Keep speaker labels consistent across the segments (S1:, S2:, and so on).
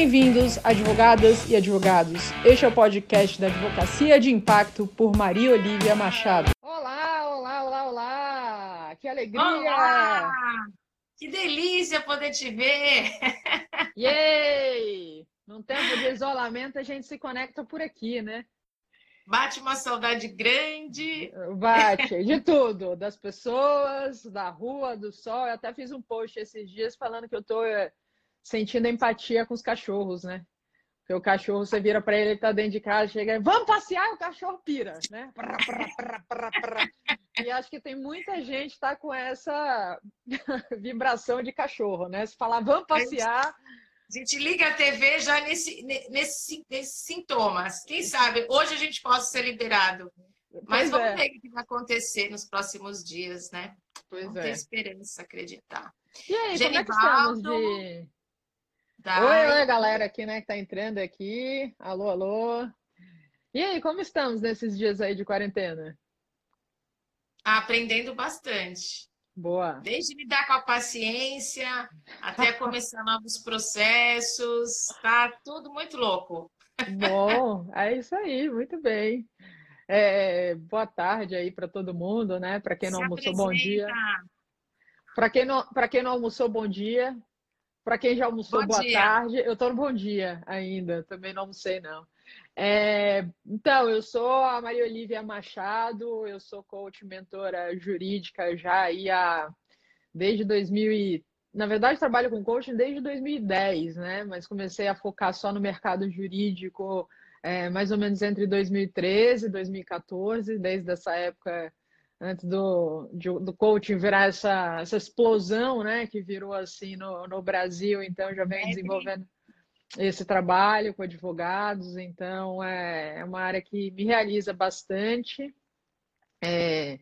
S1: Bem-vindos, advogadas e advogados. Este é o podcast da Advocacia de Impacto por Maria Olivia Machado.
S2: Olá, olá, olá, olá! Que alegria!
S3: Olá! Que delícia poder te ver!
S2: Yay! Num tempo de isolamento, a gente se conecta por aqui, né?
S3: Bate uma saudade grande.
S2: Bate, de tudo, das pessoas, da rua, do sol. Eu até fiz um post esses dias falando que eu tô eh, sentindo empatia com os cachorros, né? Porque o cachorro, você vira para ele, ele tá dentro de casa, chega, vamos passear, o cachorro pira, né? E acho que tem muita gente que tá com essa vibração de cachorro, né? Se falar, vamos passear.
S3: A gente liga a TV já nesse, nesse, nesses sintomas. Quem sabe hoje a gente possa ser liberado. Mas pois vamos é. ver o que vai acontecer nos próximos dias, né?
S2: Pois
S3: vamos
S2: é.
S3: ter esperança, acreditar.
S2: E aí, Genivaldo, como é que estamos de... Oi, oi, galera aqui, né, que tá entrando aqui. Alô, alô. E aí, como estamos nesses dias aí de quarentena?
S3: Aprendendo bastante.
S2: Boa.
S3: Desde lidar com a paciência até começar novos processos, tá tudo muito louco.
S2: Bom, é isso aí, muito bem. É, boa tarde aí para todo mundo, né? Para quem não Se almoçou, apresenta. bom dia. Para quem não, para quem não almoçou, bom dia. Para quem já almoçou, bom boa dia. tarde. Eu estou no bom dia ainda, também não almocei, não. É, então, eu sou a Maria Olivia Machado, eu sou coach mentora jurídica já aí há, desde 2000 e, na verdade, trabalho com coaching desde 2010, né? Mas comecei a focar só no mercado jurídico é, mais ou menos entre 2013 e 2014, desde essa época antes do, de, do coaching virar essa, essa explosão, né, que virou assim no, no Brasil, então já vem desenvolvendo esse trabalho com advogados, então é, é uma área que me realiza bastante. É,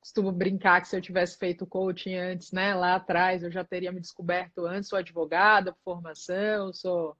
S2: costumo brincar que se eu tivesse feito coaching antes, né, lá atrás, eu já teria me descoberto antes, sou advogada por formação, sou,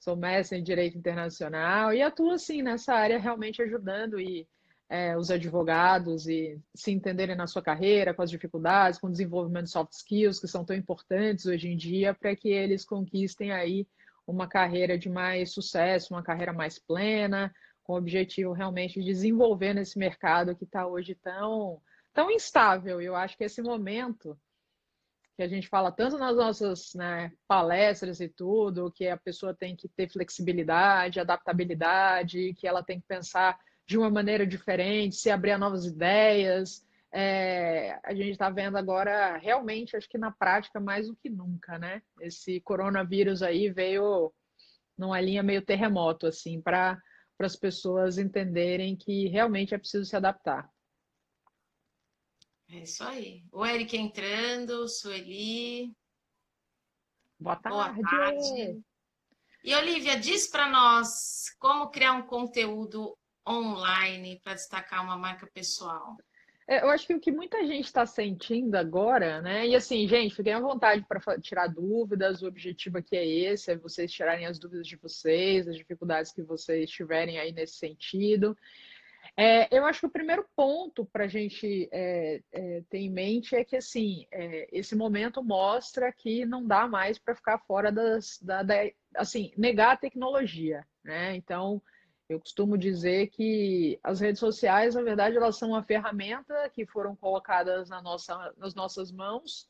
S2: sou mestre em Direito Internacional e atuo, assim, nessa área realmente ajudando e é, os advogados e se entenderem na sua carreira, com as dificuldades, com o desenvolvimento de soft skills, que são tão importantes hoje em dia, para que eles conquistem aí uma carreira de mais sucesso, uma carreira mais plena, com o objetivo realmente de desenvolver nesse mercado que está hoje tão, tão instável. Eu acho que esse momento que a gente fala tanto nas nossas né, palestras e tudo, que a pessoa tem que ter flexibilidade, adaptabilidade, que ela tem que pensar de uma maneira diferente, se abrir a novas ideias. É, a gente está vendo agora, realmente, acho que na prática, mais do que nunca, né? Esse coronavírus aí veio numa linha meio terremoto, assim, para as pessoas entenderem que realmente é preciso se adaptar.
S3: É isso aí. O Eric entrando, Sueli.
S2: Boa tarde. Boa tarde.
S3: E Olivia, diz para nós como criar um conteúdo online para destacar uma marca pessoal?
S2: É, eu acho que o que muita gente está sentindo agora, né? E assim, gente, fiquem à vontade para tirar dúvidas. O objetivo aqui é esse: é vocês tirarem as dúvidas de vocês, as dificuldades que vocês tiverem aí nesse sentido. É, eu acho que o primeiro ponto para a gente é, é, ter em mente é que assim é, esse momento mostra que não dá mais para ficar fora das, da, da, assim negar a tecnologia, né? Então eu costumo dizer que as redes sociais, na verdade, elas são uma ferramenta que foram colocadas na nossa, nas nossas mãos,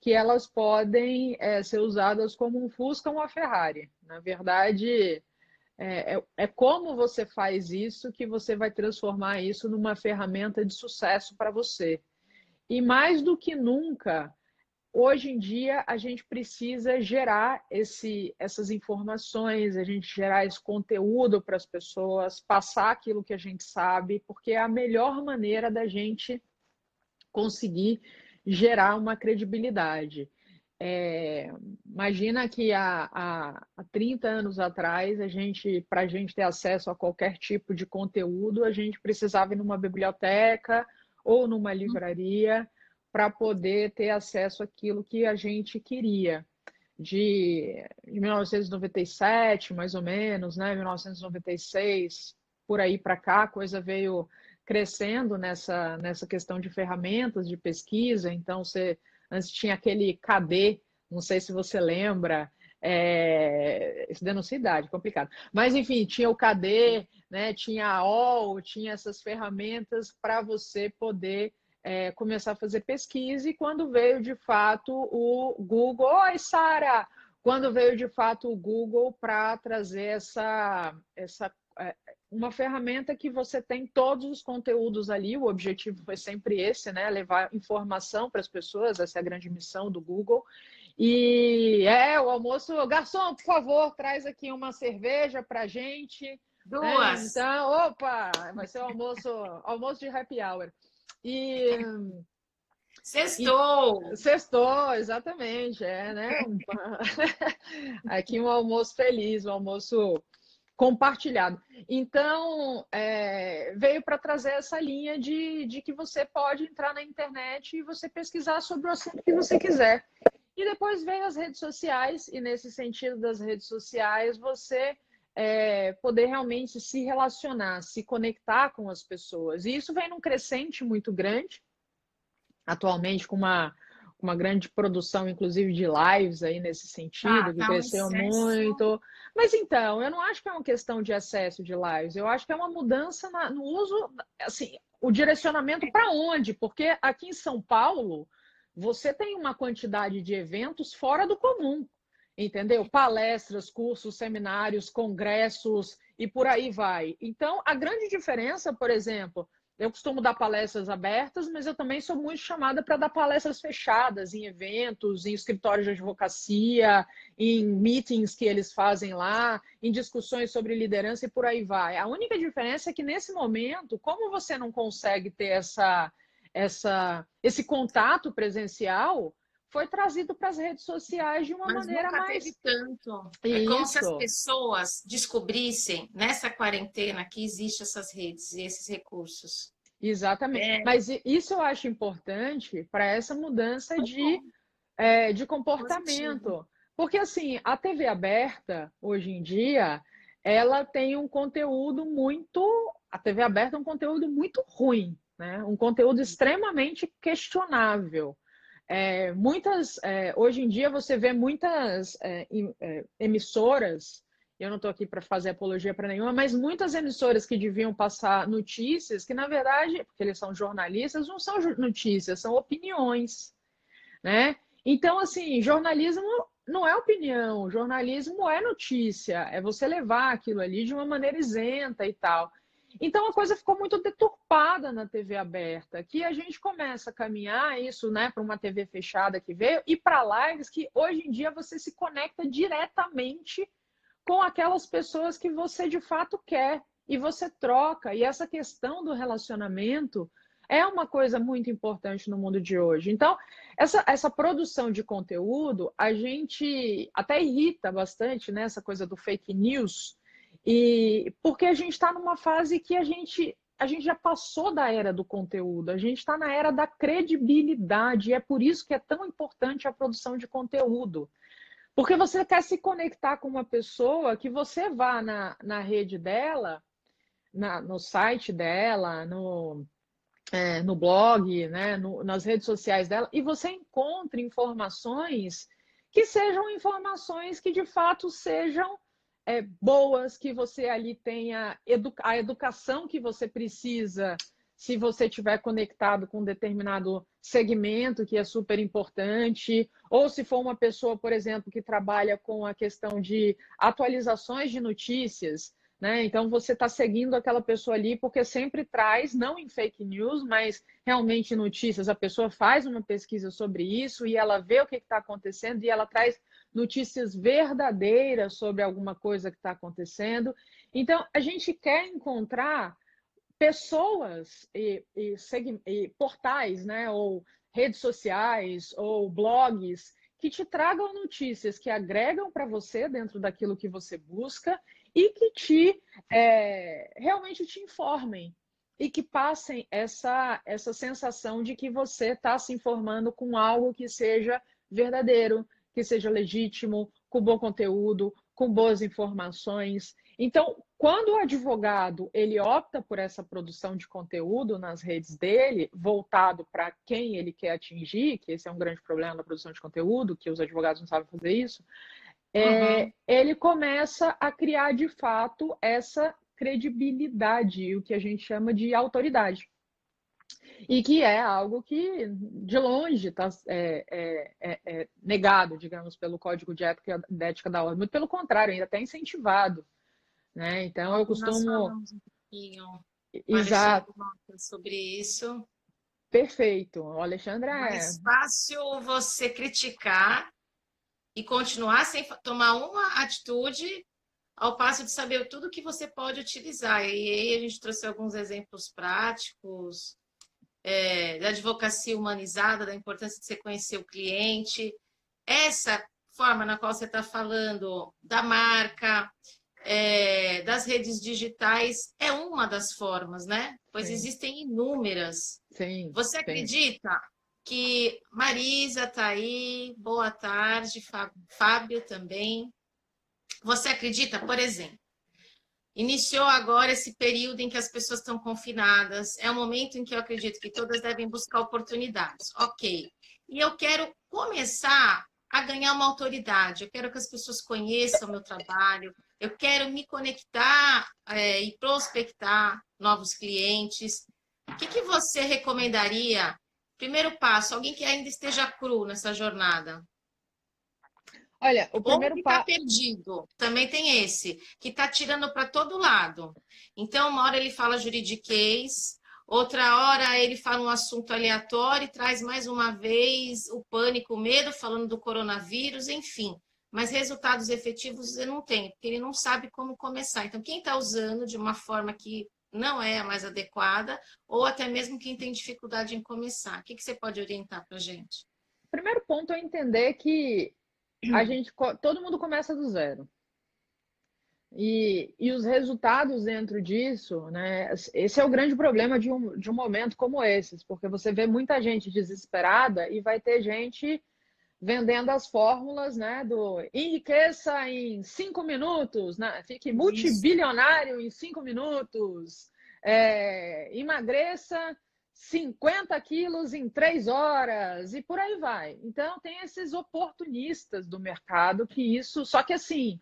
S2: que elas podem é, ser usadas como um Fusca ou uma Ferrari. Na verdade, é, é, é como você faz isso que você vai transformar isso numa ferramenta de sucesso para você. E mais do que nunca, hoje em dia a gente precisa gerar esse, essas informações, a gente gerar esse conteúdo para as pessoas, passar aquilo que a gente sabe, porque é a melhor maneira da gente conseguir gerar uma credibilidade. É, imagina que há, há, há 30 anos atrás, a gente, para a gente ter acesso a qualquer tipo de conteúdo, a gente precisava ir numa biblioteca ou numa livraria para poder ter acesso àquilo que a gente queria. De, de 1997, mais ou menos, né, 1996, por aí para cá, a coisa veio crescendo nessa, nessa questão de ferramentas de pesquisa. Então, você antes tinha aquele KD, não sei se você lembra, É, isso denuncia idade, complicado. Mas, enfim, tinha o KD, né, tinha a OL, tinha essas ferramentas para você poder é, começar a fazer pesquisa. E quando veio, de fato, o Google... Oi, Sara! Quando veio, de fato, o Google para trazer essa, essa é, uma ferramenta que você tem todos os conteúdos ali. O objetivo foi sempre esse, né? Levar informação para as pessoas, essa é a grande missão do Google. E é o almoço. Garçom, por favor, traz aqui uma cerveja para gente.
S3: Duas.
S2: Né? Então, opa, vai ser o almoço, almoço de happy hour. E
S3: Sextou!
S2: sextou, exatamente, é, né? Aqui um almoço feliz, um almoço compartilhado. Então, é, veio para trazer essa linha de, de que você pode entrar na internet e você pesquisar sobre o assunto que você quiser. E depois veio as redes sociais, e nesse sentido das redes sociais, você é, poder realmente se relacionar, se conectar com as pessoas. E isso vem num crescente muito grande, atualmente com uma uma grande produção, inclusive, de lives aí nesse sentido, ah, que tá cresceu um muito. Mas então, eu não acho que é uma questão de excesso de lives, eu acho que é uma mudança na, no uso, assim, o direcionamento para onde? Porque aqui em São Paulo, você tem uma quantidade de eventos fora do comum, entendeu? Palestras, cursos, seminários, congressos e por aí vai. Então, a grande diferença, por exemplo, eu costumo dar palestras abertas, mas eu também sou muito chamada para dar palestras fechadas em eventos, em escritórios de advocacia, em meetings que eles fazem lá, em discussões sobre liderança e por aí vai. A única diferença é que nesse momento, como você não consegue ter essa, essa, esse contato presencial, foi trazido para as redes sociais de uma
S3: Mas
S2: maneira
S3: nunca
S2: mais.
S3: Teve tanto. É como se as pessoas descobrissem nessa quarentena que existem essas redes e esses recursos.
S2: Exatamente. É. Mas isso eu acho importante para essa mudança de, é, de comportamento. Positivo. Porque assim, a TV aberta, hoje em dia, ela tem um conteúdo muito. A TV aberta é um conteúdo muito ruim, né? um conteúdo extremamente questionável. É, muitas, é, hoje em dia você vê muitas é, é emissoras, eu não estou aqui para fazer apologia para nenhuma, mas muitas emissoras que deviam passar notícias, que na verdade, porque eles são jornalistas, não são notícias, são opiniões, né? Então, assim, jornalismo não é opinião, jornalismo é notícia, é você levar aquilo ali de uma maneira isenta e tal. Então a coisa ficou muito deturpada na TV aberta, que a gente começa a caminhar isso, né, para uma TV fechada que veio e para lives que hoje em dia você se conecta diretamente com aquelas pessoas que você de fato quer e você troca. E essa questão do relacionamento é uma coisa muito importante no mundo de hoje. Então, essa, essa produção de conteúdo, a gente até irrita bastante, né? Essa coisa do fake news, e porque a gente está numa fase que a gente a gente já passou da era do conteúdo, a gente está na era da credibilidade, e é por isso que é tão importante a produção de conteúdo. Porque você quer se conectar com uma pessoa que você vá na, na rede dela, na, no site dela, no, é, no blog, né, no, nas redes sociais dela, e você encontre informações que sejam informações que de fato sejam é, boas, que você ali tenha edu a educação que você precisa se você estiver conectado com um determinado segmento que é super importante, ou se for uma pessoa, por exemplo, que trabalha com a questão de atualizações de notícias, né? Então você está seguindo aquela pessoa ali porque sempre traz, não em fake news, mas realmente notícias. A pessoa faz uma pesquisa sobre isso e ela vê o que está acontecendo e ela traz notícias verdadeiras sobre alguma coisa que está acontecendo. Então, a gente quer encontrar pessoas e, e, e, portais, né, ou redes sociais, ou blogs que te tragam notícias que agregam para você dentro daquilo que você busca e que te é, realmente te informem e que passem essa, essa sensação de que você está se informando com algo que seja verdadeiro, que seja legítimo, com bom conteúdo, com boas informações. Então, quando o advogado ele opta por essa produção de conteúdo nas redes dele, voltado para quem ele quer atingir, que esse é um grande problema da produção de conteúdo, que os advogados não sabem fazer isso, é, uhum. ele começa a criar de fato essa credibilidade, o que a gente chama de autoridade. E que é algo que, de longe, está é, é, é, é, negado, digamos, pelo Código de Ética, de Ética da Ordem. Muito pelo contrário, ainda até incentivado. Né? Então, eu costumo... Nós falamos um pouquinho
S3: Exato. sobre isso.
S2: Perfeito. O Alexandre é...
S3: Mais fácil você criticar e continuar sem tomar uma atitude ao passo de saber tudo que você pode utilizar. E aí a gente trouxe alguns exemplos práticos é, da advocacia humanizada, da importância de você conhecer o cliente. Essa forma na qual você está falando da marca, é, das redes digitais, é uma das formas, né? Pois Sim. existem inúmeras.
S2: Sim,
S3: você acredita que Marisa está aí, boa tarde, Fábio também. Você acredita, por exemplo, iniciou agora esse período em que as pessoas estão confinadas, é um momento em que eu acredito que todas devem buscar oportunidades. Ok. E eu quero começar a ganhar uma autoridade, eu quero que as pessoas conheçam o meu trabalho, eu quero me conectar é, e prospectar novos clientes. O que, que você recomendaria? Primeiro passo, alguém que ainda esteja cru nessa jornada.
S2: Olha, o primeiro
S3: que está perdido, também tem esse, que está tirando para todo lado. Então, uma hora ele fala juridiquês, outra hora ele fala um assunto aleatório e traz mais uma vez o pânico, o medo, falando do coronavírus, enfim. Mas resultados efetivos ele não tem, porque ele não sabe como começar. Então, quem está usando de uma forma que não é a mais adequada, ou até mesmo quem tem dificuldade em começar, o que, que você pode orientar para a gente?
S2: Primeiro ponto é entender que a gente, todo mundo começa do zero. E, e os resultados dentro disso, né? Esse é o grande problema de um, de um momento como esse, porque você vê muita gente desesperada e vai ter gente vendendo as fórmulas, né? Do enriqueça em cinco minutos, né? fique multibilionário em cinco minutos, é, emagreça 50 quilos em três horas e por aí vai. Então, tem esses oportunistas do mercado que isso. Só que, assim,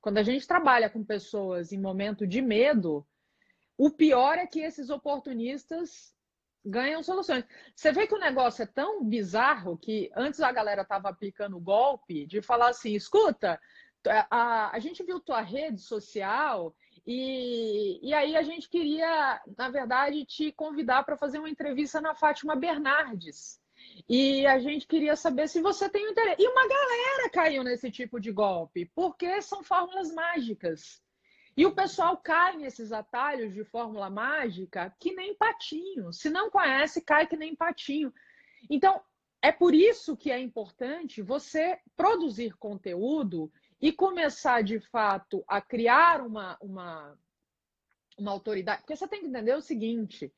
S2: quando a gente trabalha com pessoas em momento de medo, o pior é que esses oportunistas ganham soluções. Você vê que o negócio é tão bizarro que antes a galera estava aplicando o golpe de falar assim: escuta, a, a gente viu tua rede social e, e aí a gente queria, na verdade, te convidar para fazer uma entrevista na Fátima Bernardes. E a gente queria saber se você tem interesse. E uma galera caiu nesse tipo de golpe, porque são fórmulas mágicas. E o pessoal cai nesses atalhos de fórmula mágica que nem patinho. Se não conhece, cai que nem patinho. Então, é por isso que é importante você produzir conteúdo e começar de fato a criar uma, uma, uma autoridade. Porque você tem que entender o seguinte: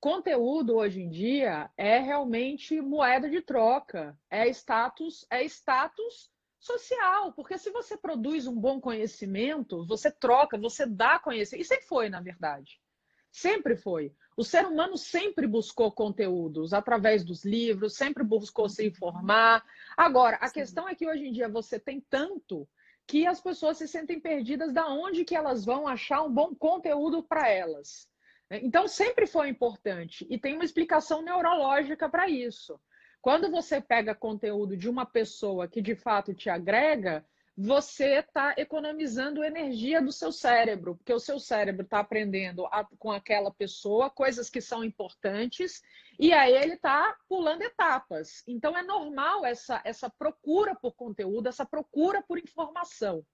S2: conteúdo hoje em dia é realmente moeda de troca, é status, é status social, porque se você produz um bom conhecimento, você troca, você dá conhecimento. E sempre foi, na verdade. Sempre foi. O ser humano sempre buscou conteúdos através dos livros, sempre buscou se informar. Agora, a Sim. questão é que hoje em dia você tem tanto que as pessoas se sentem perdidas da onde que elas vão achar um bom conteúdo para elas. Então sempre foi importante e tem uma explicação neurológica para isso. Quando você pega conteúdo de uma pessoa que de fato te agrega, você está economizando energia do seu cérebro, porque o seu cérebro está aprendendo a, com aquela pessoa coisas que são importantes e aí ele está pulando etapas. Então é normal essa, essa procura por conteúdo, essa procura por informação.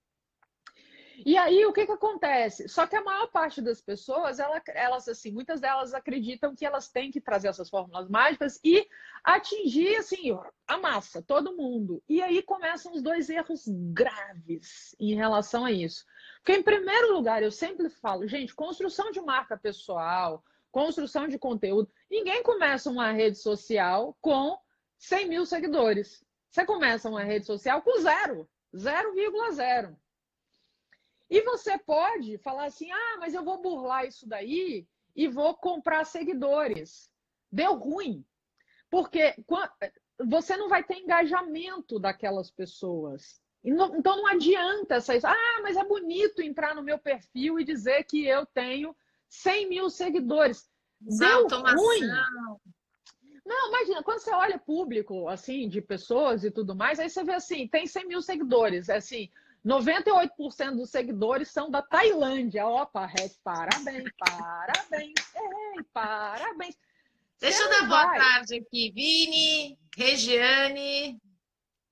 S2: E aí, o que, que acontece? Só que a maior parte das pessoas, elas, elas, assim, muitas delas acreditam que elas têm que trazer essas fórmulas mágicas e atingir, assim, a massa, todo mundo. E aí começam os dois erros graves em relação a isso. Porque, em primeiro lugar, eu sempre falo, gente, construção de marca pessoal, construção de conteúdo, ninguém começa uma rede social com 100 mil seguidores. Você começa uma rede social com zero, 0,0. E você pode falar assim: ah, mas eu vou burlar isso daí e vou comprar seguidores. Deu ruim. Porque você não vai ter engajamento daquelas pessoas. Então não adianta essa. Ah, mas é bonito entrar no meu perfil e dizer que eu tenho 100 mil seguidores. Deu ruim. Não, imagina, quando você olha público, assim, de pessoas e tudo mais, aí você vê assim, tem 100 mil seguidores, é assim, 98% dos seguidores são da Tailândia. Opa, Red, parabéns, parabéns, ei, parabéns.
S3: Deixa eu dar boa vai. tarde aqui, Vini, Regiane,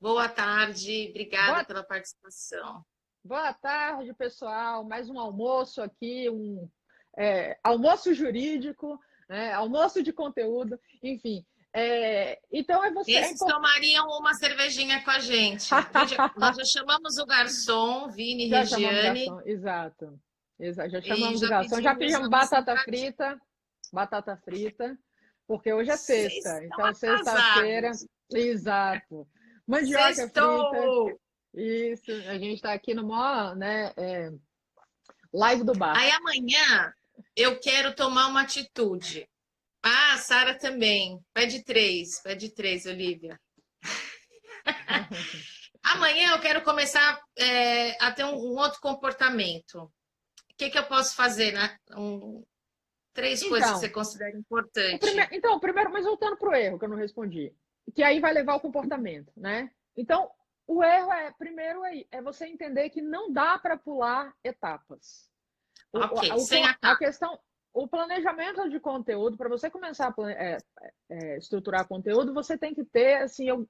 S3: boa tarde, obrigada boa... pela participação.
S2: Boa tarde, pessoal, mais um almoço aqui, um é, almoço jurídico, né? almoço de conteúdo, enfim. É, então é você.
S3: Esses é tomariam uma cervejinha com a gente. Nós já chamamos o garçom, Vini já Regiane.
S2: Exato. Exato. Já chamamos já o garçom. Já pedimos batata frita. Batata frita. Porque hoje é sexta. Então, sexta-feira. Exato. Mandioca Sextou. frita. Isso. A gente está aqui no maior, né? É, live do bar.
S3: Aí amanhã eu quero tomar uma atitude. Ah, Sara também. Pede três, pede três, Olivia. Amanhã eu quero começar é, a ter um, um, outro comportamento. O que, que eu posso fazer, né? Um, três então, coisas que você considera importantes.
S2: Primeiro, então, primeiro, mas voltando para o erro que eu não respondi, que aí vai levar ao comportamento, né? Então, o erro é, primeiro, é, é você entender que não dá para pular etapas.
S3: Ok, o, sem a,
S2: a questão, o planejamento de conteúdo, para você começar a é, é, estruturar conteúdo, você tem que ter assim, eu,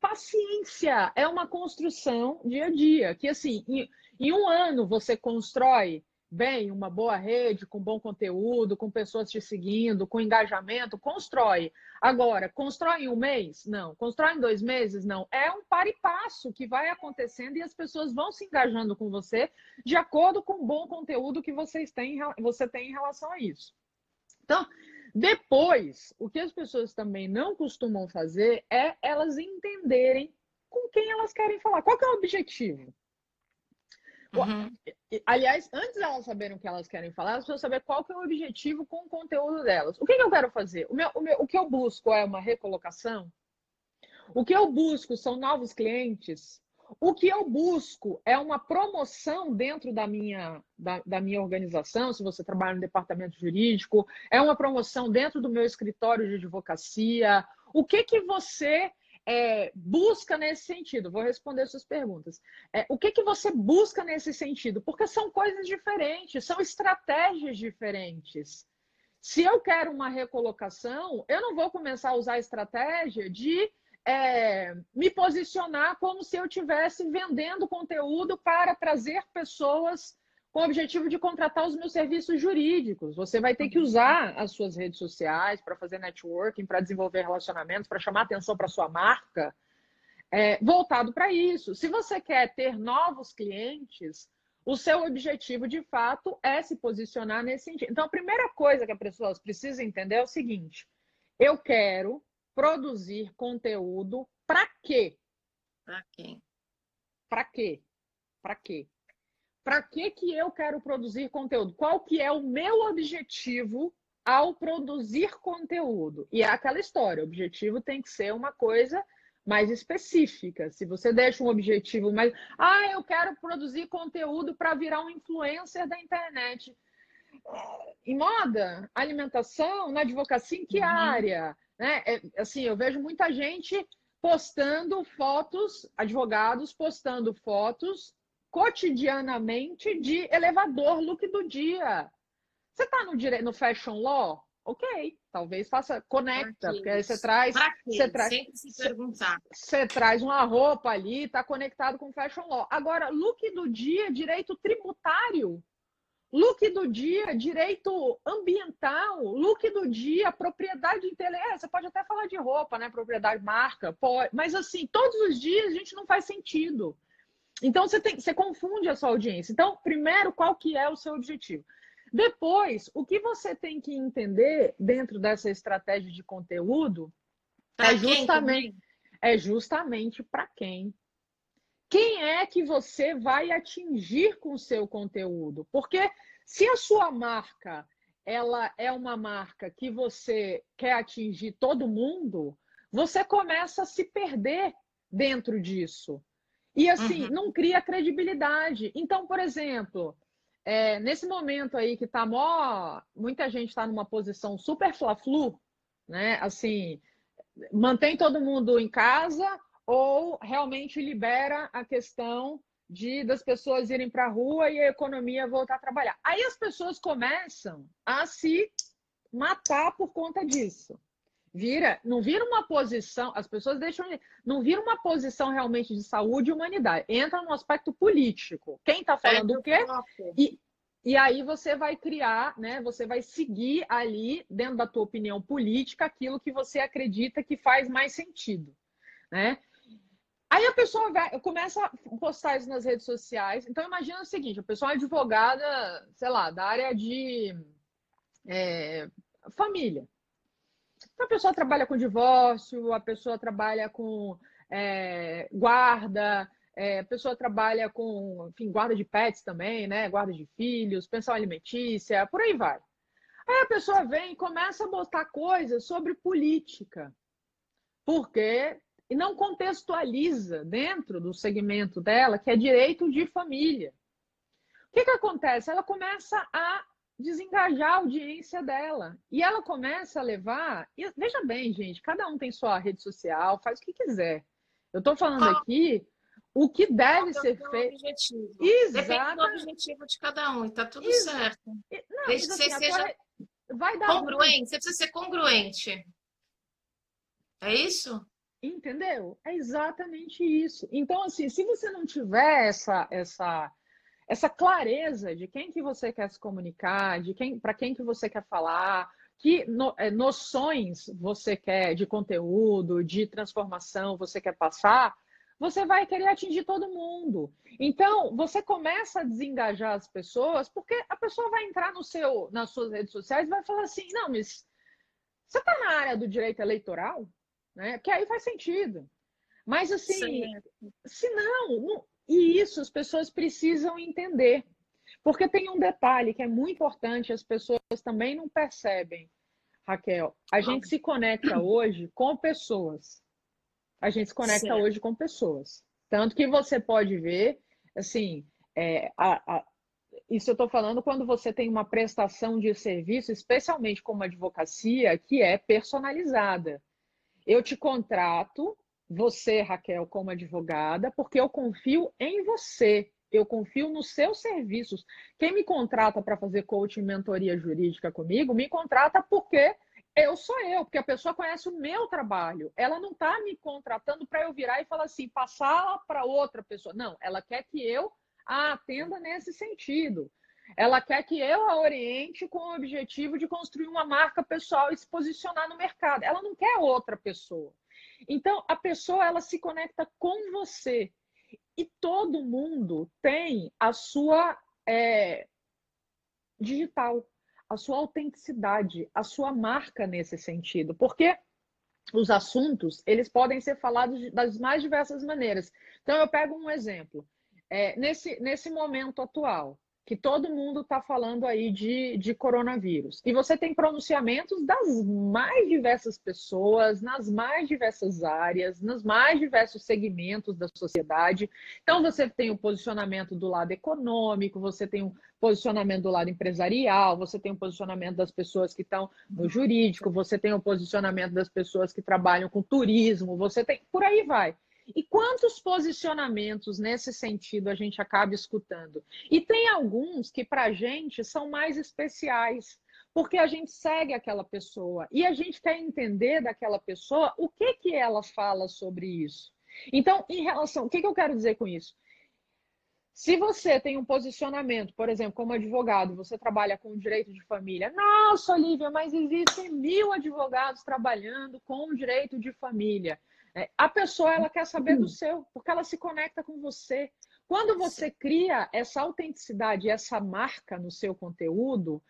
S2: paciência. É uma construção dia a dia. Que assim, em, em um ano você constrói bem, uma boa rede, com bom conteúdo, com pessoas te seguindo, com engajamento, constrói. Agora, constrói em um mês? Não. Constrói em dois meses? Não. É um par e passo que vai acontecendo e as pessoas vão se engajando com você de acordo com o bom conteúdo que vocês têm, você tem em relação a isso. Então, depois, o que as pessoas também não costumam fazer é elas entenderem com quem elas querem falar. Qual que é o objetivo? Uhum. Aliás, antes de elas saberem o que elas querem falar, elas precisam saber qual que é o objetivo com o conteúdo delas. O que, que eu quero fazer? O, meu, o, meu, o que eu busco é uma recolocação? O que eu busco são novos clientes? O que eu busco é uma promoção dentro da minha, da, da, minha organização, se você trabalha no departamento jurídico, é uma promoção dentro do meu escritório de advocacia. O que, que você é, busca nesse sentido? Vou responder suas perguntas. É, o que, que você busca nesse sentido? Porque são coisas diferentes, são estratégias diferentes. Se eu quero uma recolocação, eu não vou começar a usar a estratégia de é, me posicionar como se eu estivesse vendendo conteúdo para trazer pessoas com o objetivo de contratar os meus serviços jurídicos. Você vai ter que uhum. usar as suas redes sociais para fazer networking, para desenvolver relacionamentos, para chamar atenção para sua marca, é, voltado para isso. Se você quer ter novos clientes, o seu objetivo de fato é se posicionar nesse sentido. Então, a primeira coisa que as pessoas precisam entender é o seguinte: eu quero produzir conteúdo para quê?
S3: Para quem?
S2: Para quê? Para quê? Para que, que eu quero produzir conteúdo? Qual que é o meu objetivo ao produzir conteúdo? E é aquela história, o objetivo tem que ser uma coisa mais específica. Se você deixa um objetivo mais, ah, eu quero produzir conteúdo para virar um influencer da internet. Em moda, alimentação, na advocacia, em que uhum. área? Né? É, assim, eu vejo muita gente postando fotos, advogados postando fotos cotidianamente de elevador, look do dia. Você está no, dire... no fashion law? Ok, talvez faça, conecta, porque aí você traz. Você traz
S3: Sempre se perguntar.
S2: Você traz uma roupa ali, está conectado com fashion law. Agora, look do dia, direito tributário. Look do dia, direito ambiental. Look do dia, propriedade intelectual. É, você pode até falar de roupa, né? Propriedade marca, pode. Mas assim, todos os dias a gente não faz sentido. Então você, tem, você confunde a sua audiência. Então, primeiro, qual que é o seu objetivo? Depois, o que você tem que entender dentro dessa estratégia de conteúdo é justamente, é justamente para quem. Quem é que você vai atingir com o seu conteúdo? Porque se a sua marca ela é uma marca que você quer atingir todo mundo, você começa a se perder dentro disso. E assim, uhum. não cria credibilidade. Então, por exemplo, é, nesse momento aí que tá mó, muita gente está numa posição super fla-flu, né? Assim, mantém todo mundo em casa ou realmente libera a questão de das pessoas irem para a rua e a economia voltar a trabalhar. Aí as pessoas começam a se matar por conta disso. Vira, não vira uma posição, as pessoas deixam, não vira uma posição realmente de saúde e humanidade. Entra no aspecto político. Quem está falando é o quê? E, e aí você vai criar, né? Você vai seguir ali, dentro da tua opinião política, aquilo que você acredita que faz mais sentido, né? Aí a pessoa vai, começa a postar isso nas redes sociais. Então imagina o seguinte: a pessoa é advogada, sei lá, da área de é, família. Então, a pessoa trabalha com divórcio, a pessoa trabalha com é, guarda, é, a pessoa trabalha com, enfim, guarda de pets também, né? Guarda de filhos, pensão alimentícia, por aí vai. Aí a pessoa vem e começa a botar coisas sobre política. Porque e não contextualiza dentro do segmento dela, que é direito de família. O que, que acontece? Ela começa a desengajar a audiência dela. E ela começa a levar. E, veja bem, gente, cada um tem sua rede social, faz o que quiser. Eu estou falando aqui o que deve ser feito.
S3: Objetivo. Depende do objetivo de cada um, e está tudo Exato. certo. Não, Desde que assim, você seja vai dar congruente, você precisa ser congruente. É isso?
S2: Entendeu? É exatamente isso. Então, assim, se você não tiver essa, essa essa clareza de quem que você quer se comunicar, de quem, para quem que você quer falar, que no, é, noções você quer de conteúdo, de transformação você quer passar, você vai querer atingir todo mundo. Então, você começa a desengajar as pessoas, porque a pessoa vai entrar no seu, nas suas redes sociais e vai falar assim: não, mas você está na área do direito eleitoral? Né? Que aí faz sentido. Mas assim, se não, e isso as pessoas precisam entender. Porque tem um detalhe que é muito importante, as pessoas também não percebem, Raquel. A gente se conecta hoje com pessoas. A gente se conecta Sim. hoje com pessoas. Tanto que você pode ver, assim, é, a, a, isso eu estou falando quando você tem uma prestação de serviço, especialmente como advocacia, que é personalizada. Eu te contrato você, Raquel, como advogada, porque eu confio em você. Eu confio nos seus serviços. Quem me contrata para fazer coaching mentoria jurídica comigo, me contrata porque eu sou eu, porque a pessoa conhece o meu trabalho. Ela não está me contratando para eu virar e falar assim, passar para outra pessoa. Não, ela quer que eu a atenda nesse sentido. Ela quer que eu a oriente com o objetivo de construir uma marca pessoal e se posicionar no mercado. Ela não quer outra pessoa. Então, a pessoa ela se conecta com você. E todo mundo tem a sua é, digital, a sua autenticidade, a sua marca nesse sentido. Porque os assuntos, eles podem ser falados das mais diversas maneiras. Então, eu pego um exemplo. É, nesse, nesse momento atual, que todo mundo está falando aí de, de coronavírus. E você tem pronunciamentos das mais diversas pessoas, nas mais diversas áreas, nos mais diversos segmentos da sociedade. Então, você tem o posicionamento do lado econômico, você tem o posicionamento do lado empresarial, você tem o posicionamento das pessoas que estão no jurídico, você tem o posicionamento das pessoas que trabalham com turismo, você tem. Por aí vai. E quantos posicionamentos nesse sentido a gente acaba escutando? E tem alguns que, para a gente, são mais especiais, porque a gente segue aquela pessoa e a gente quer entender daquela pessoa o que, que ela fala sobre isso. Então, em relação. O que, que eu quero dizer com isso? Se você tem um posicionamento, por exemplo, como advogado, você trabalha com direito de família. Nossa, Olivia, mas existem mil advogados trabalhando com direito de família. É, a pessoa ela quer saber do seu, porque ela se conecta com você. Quando você cria essa autenticidade, essa marca no seu conteúdo,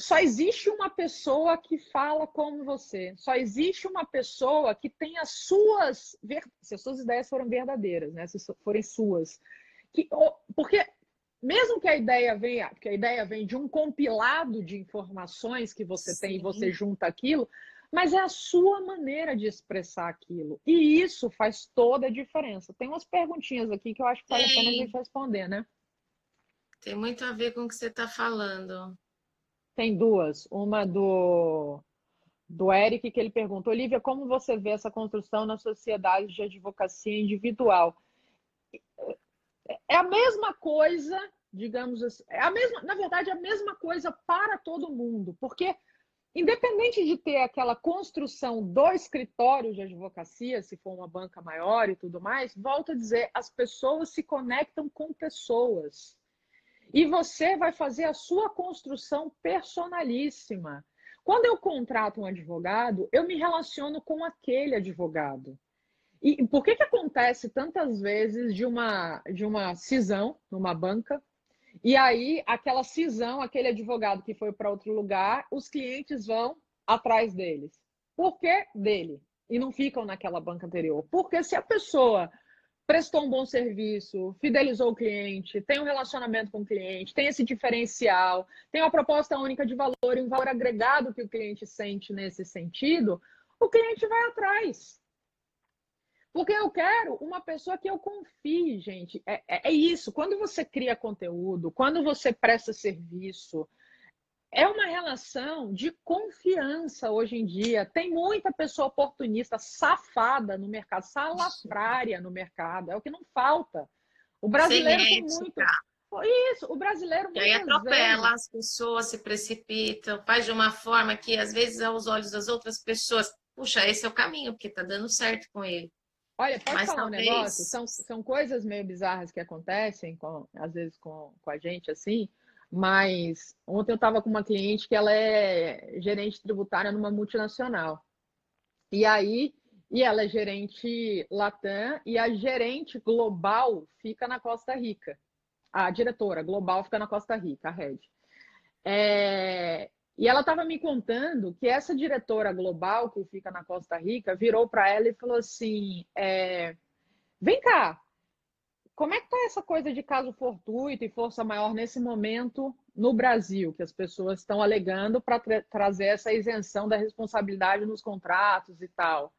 S2: só existe uma pessoa que fala como você. Só existe uma pessoa que tem as suas. Se as suas ideias foram verdadeiras, né? Se forem suas. Que, porque mesmo que a ideia venha, que a ideia vem de um compilado de informações que você Sim. tem e você junta aquilo, Mas é a sua maneira de expressar aquilo. E isso faz toda a diferença. Tem umas perguntinhas aqui que eu acho que vale a pena a gente responder, né?
S3: Tem muito a ver com o que você está falando.
S2: Tem duas. Uma do, do Eric, que ele pergunta: Olivia, como você vê essa construção na sociedade de advocacia individual? É a mesma coisa, digamos assim, é a mesma, na verdade, é a mesma coisa para todo mundo, porque independente de ter aquela construção do escritório de advocacia, se for uma banca maior e tudo mais, volto a dizer, as pessoas se conectam com pessoas. E você vai fazer a sua construção personalíssima. Quando eu contrato um advogado, eu me relaciono com aquele advogado. E por que, que acontece tantas vezes de uma, de uma cisão numa banca? E aí, aquela cisão, aquele advogado que foi para outro lugar, os clientes vão atrás deles. Por que dele? E não ficam naquela banca anterior. Porque se a pessoa prestou um bom serviço, fidelizou o cliente, tem um relacionamento com o cliente, tem esse diferencial, tem uma proposta única de valor e um valor agregado que o cliente sente nesse sentido, o cliente vai atrás. Porque eu quero uma pessoa que eu confie, gente. É, é, é isso. Quando você cria conteúdo, quando você presta serviço, é uma relação de confiança hoje em dia. Tem muita pessoa oportunista, safada no mercado, salafrária no mercado. É o que não falta. O brasileiro tem muito. Isso, o brasileiro.
S3: E aí atropela, vezes... as pessoas se precipitam, faz de uma forma que, às vezes, aos olhos das outras pessoas, puxa, esse é o caminho, porque tá dando certo com ele.
S2: Olha, pode Mas falar talvez... um negócio? São, são coisas meio bizarras que acontecem, com, às vezes, com, com a gente, assim. Mas ontem eu estava com uma cliente que ela é gerente tributária numa multinacional. E aí, e ela é gerente Latam e a gerente global fica na Costa Rica. A diretora global fica na Costa Rica, a Red. É, e ela estava me contando que essa diretora global que fica na Costa Rica virou para ela e falou assim: é, vem cá, como é que está essa coisa de caso fortuito e força maior nesse momento no Brasil, que as pessoas estão alegando para tra trazer essa isenção da responsabilidade nos contratos e tal?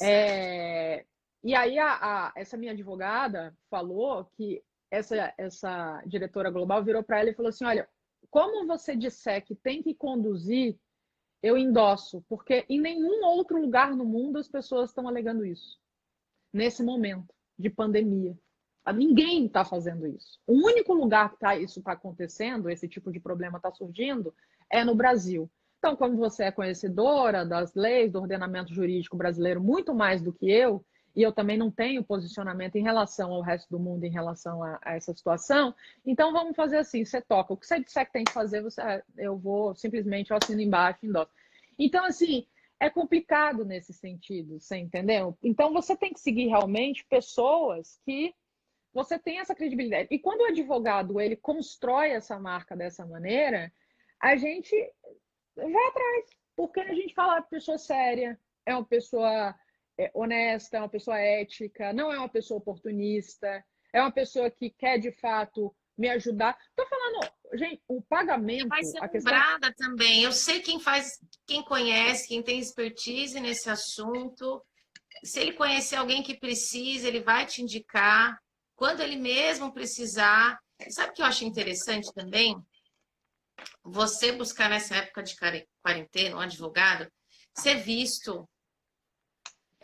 S2: É, e aí a, a, essa minha advogada falou que essa, essa diretora global virou para ela e falou assim: olha, como você disser que tem que conduzir, eu endosso, porque em nenhum outro lugar no mundo as pessoas estão alegando isso, nesse momento de pandemia. Ninguém está fazendo isso. O único lugar que tá, isso está acontecendo, esse tipo de problema está surgindo, é no Brasil. Então, como você é conhecedora das leis, do ordenamento jurídico brasileiro, muito mais do que eu, e eu também não tenho posicionamento em relação ao resto do mundo em relação a, a essa situação, então vamos fazer assim: você toca. O que você disser que tem que fazer, você, eu vou simplesmente eu assino embaixo endosso. Então, assim, é complicado nesse sentido, você entendeu? Então, você tem que seguir realmente pessoas que você tem essa credibilidade. E quando o advogado ele constrói essa marca dessa maneira, a gente vai atrás, porque a gente fala pessoa séria, é uma pessoa é, honesta, é uma pessoa ética, não é uma pessoa oportunista, é uma pessoa que quer de fato me ajudar. Tô falando, gente, o pagamento.
S3: Vai ser lembrada questão... também. Eu sei quem faz, quem conhece, quem tem expertise nesse assunto. Se ele conhecer alguém que precisa, ele vai te indicar quando ele mesmo precisar. Sabe o que eu acho interessante também? Você buscar nessa época de quarentena um advogado, ser visto.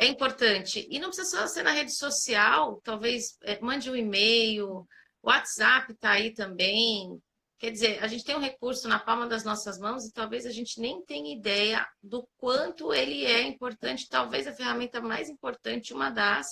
S3: É importante. E não precisa só ser na rede social, talvez é, mande um e-mail, WhatsApp está aí também. Quer dizer, a gente tem um recurso na palma das nossas mãos e talvez a gente nem tenha ideia do quanto ele é importante, talvez a ferramenta mais importante, uma das,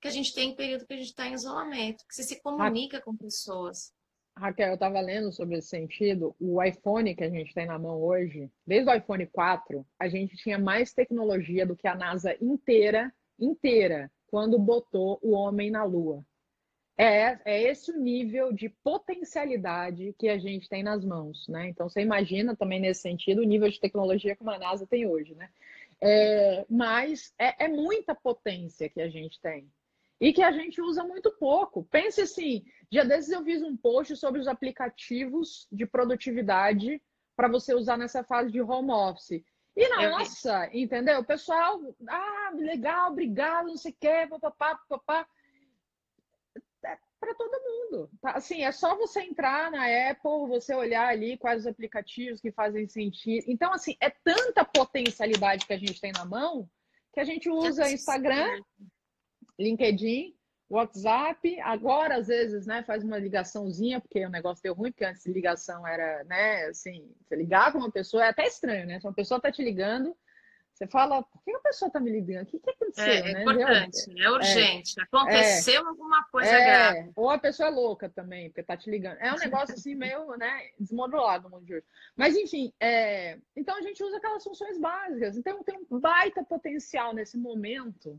S3: que a gente tem em período que a gente está em isolamento, que você se comunica com pessoas.
S2: Raquel, eu estava lendo sobre esse sentido. O iPhone que a gente tem na mão hoje, desde o iPhone 4, a gente tinha mais tecnologia do que a NASA inteira, inteira, quando botou o homem na Lua. É, é esse o nível de potencialidade que a gente tem nas mãos, né? Então você imagina também nesse sentido o nível de tecnologia que a NASA tem hoje, né? É, mas é, é muita potência que a gente tem e que a gente usa muito pouco. Pense assim, dia desses eu fiz um post sobre os aplicativos de produtividade para você usar nessa fase de home office. E nossa, entendeu? O pessoal, ah, legal, obrigado, não sei o quê, papapá, papapá. É para todo mundo. Tá? Assim, é só você entrar na Apple, você olhar ali quais os aplicativos que fazem sentido. Então, assim, é tanta potencialidade que a gente tem na mão que a gente usa Instagram, LinkedIn, WhatsApp, agora às vezes, né, faz uma ligaçãozinha, porque o negócio deu ruim, porque antes ligação era, né, assim, você ligar com uma pessoa é até estranho, né? Se uma pessoa tá te ligando, você fala, por que a pessoa tá me ligando? O que, que aconteceu?
S3: É, é
S2: né?
S3: importante, é urgente. É, Aconteceu é, alguma coisa
S2: é,
S3: grave.
S2: Ou a pessoa é louca também, porque tá te ligando. É um negócio assim meio, né, desmodulado no mundo de hoje. Mas enfim, é... então a gente usa aquelas funções básicas. Então tem um baita potencial nesse momento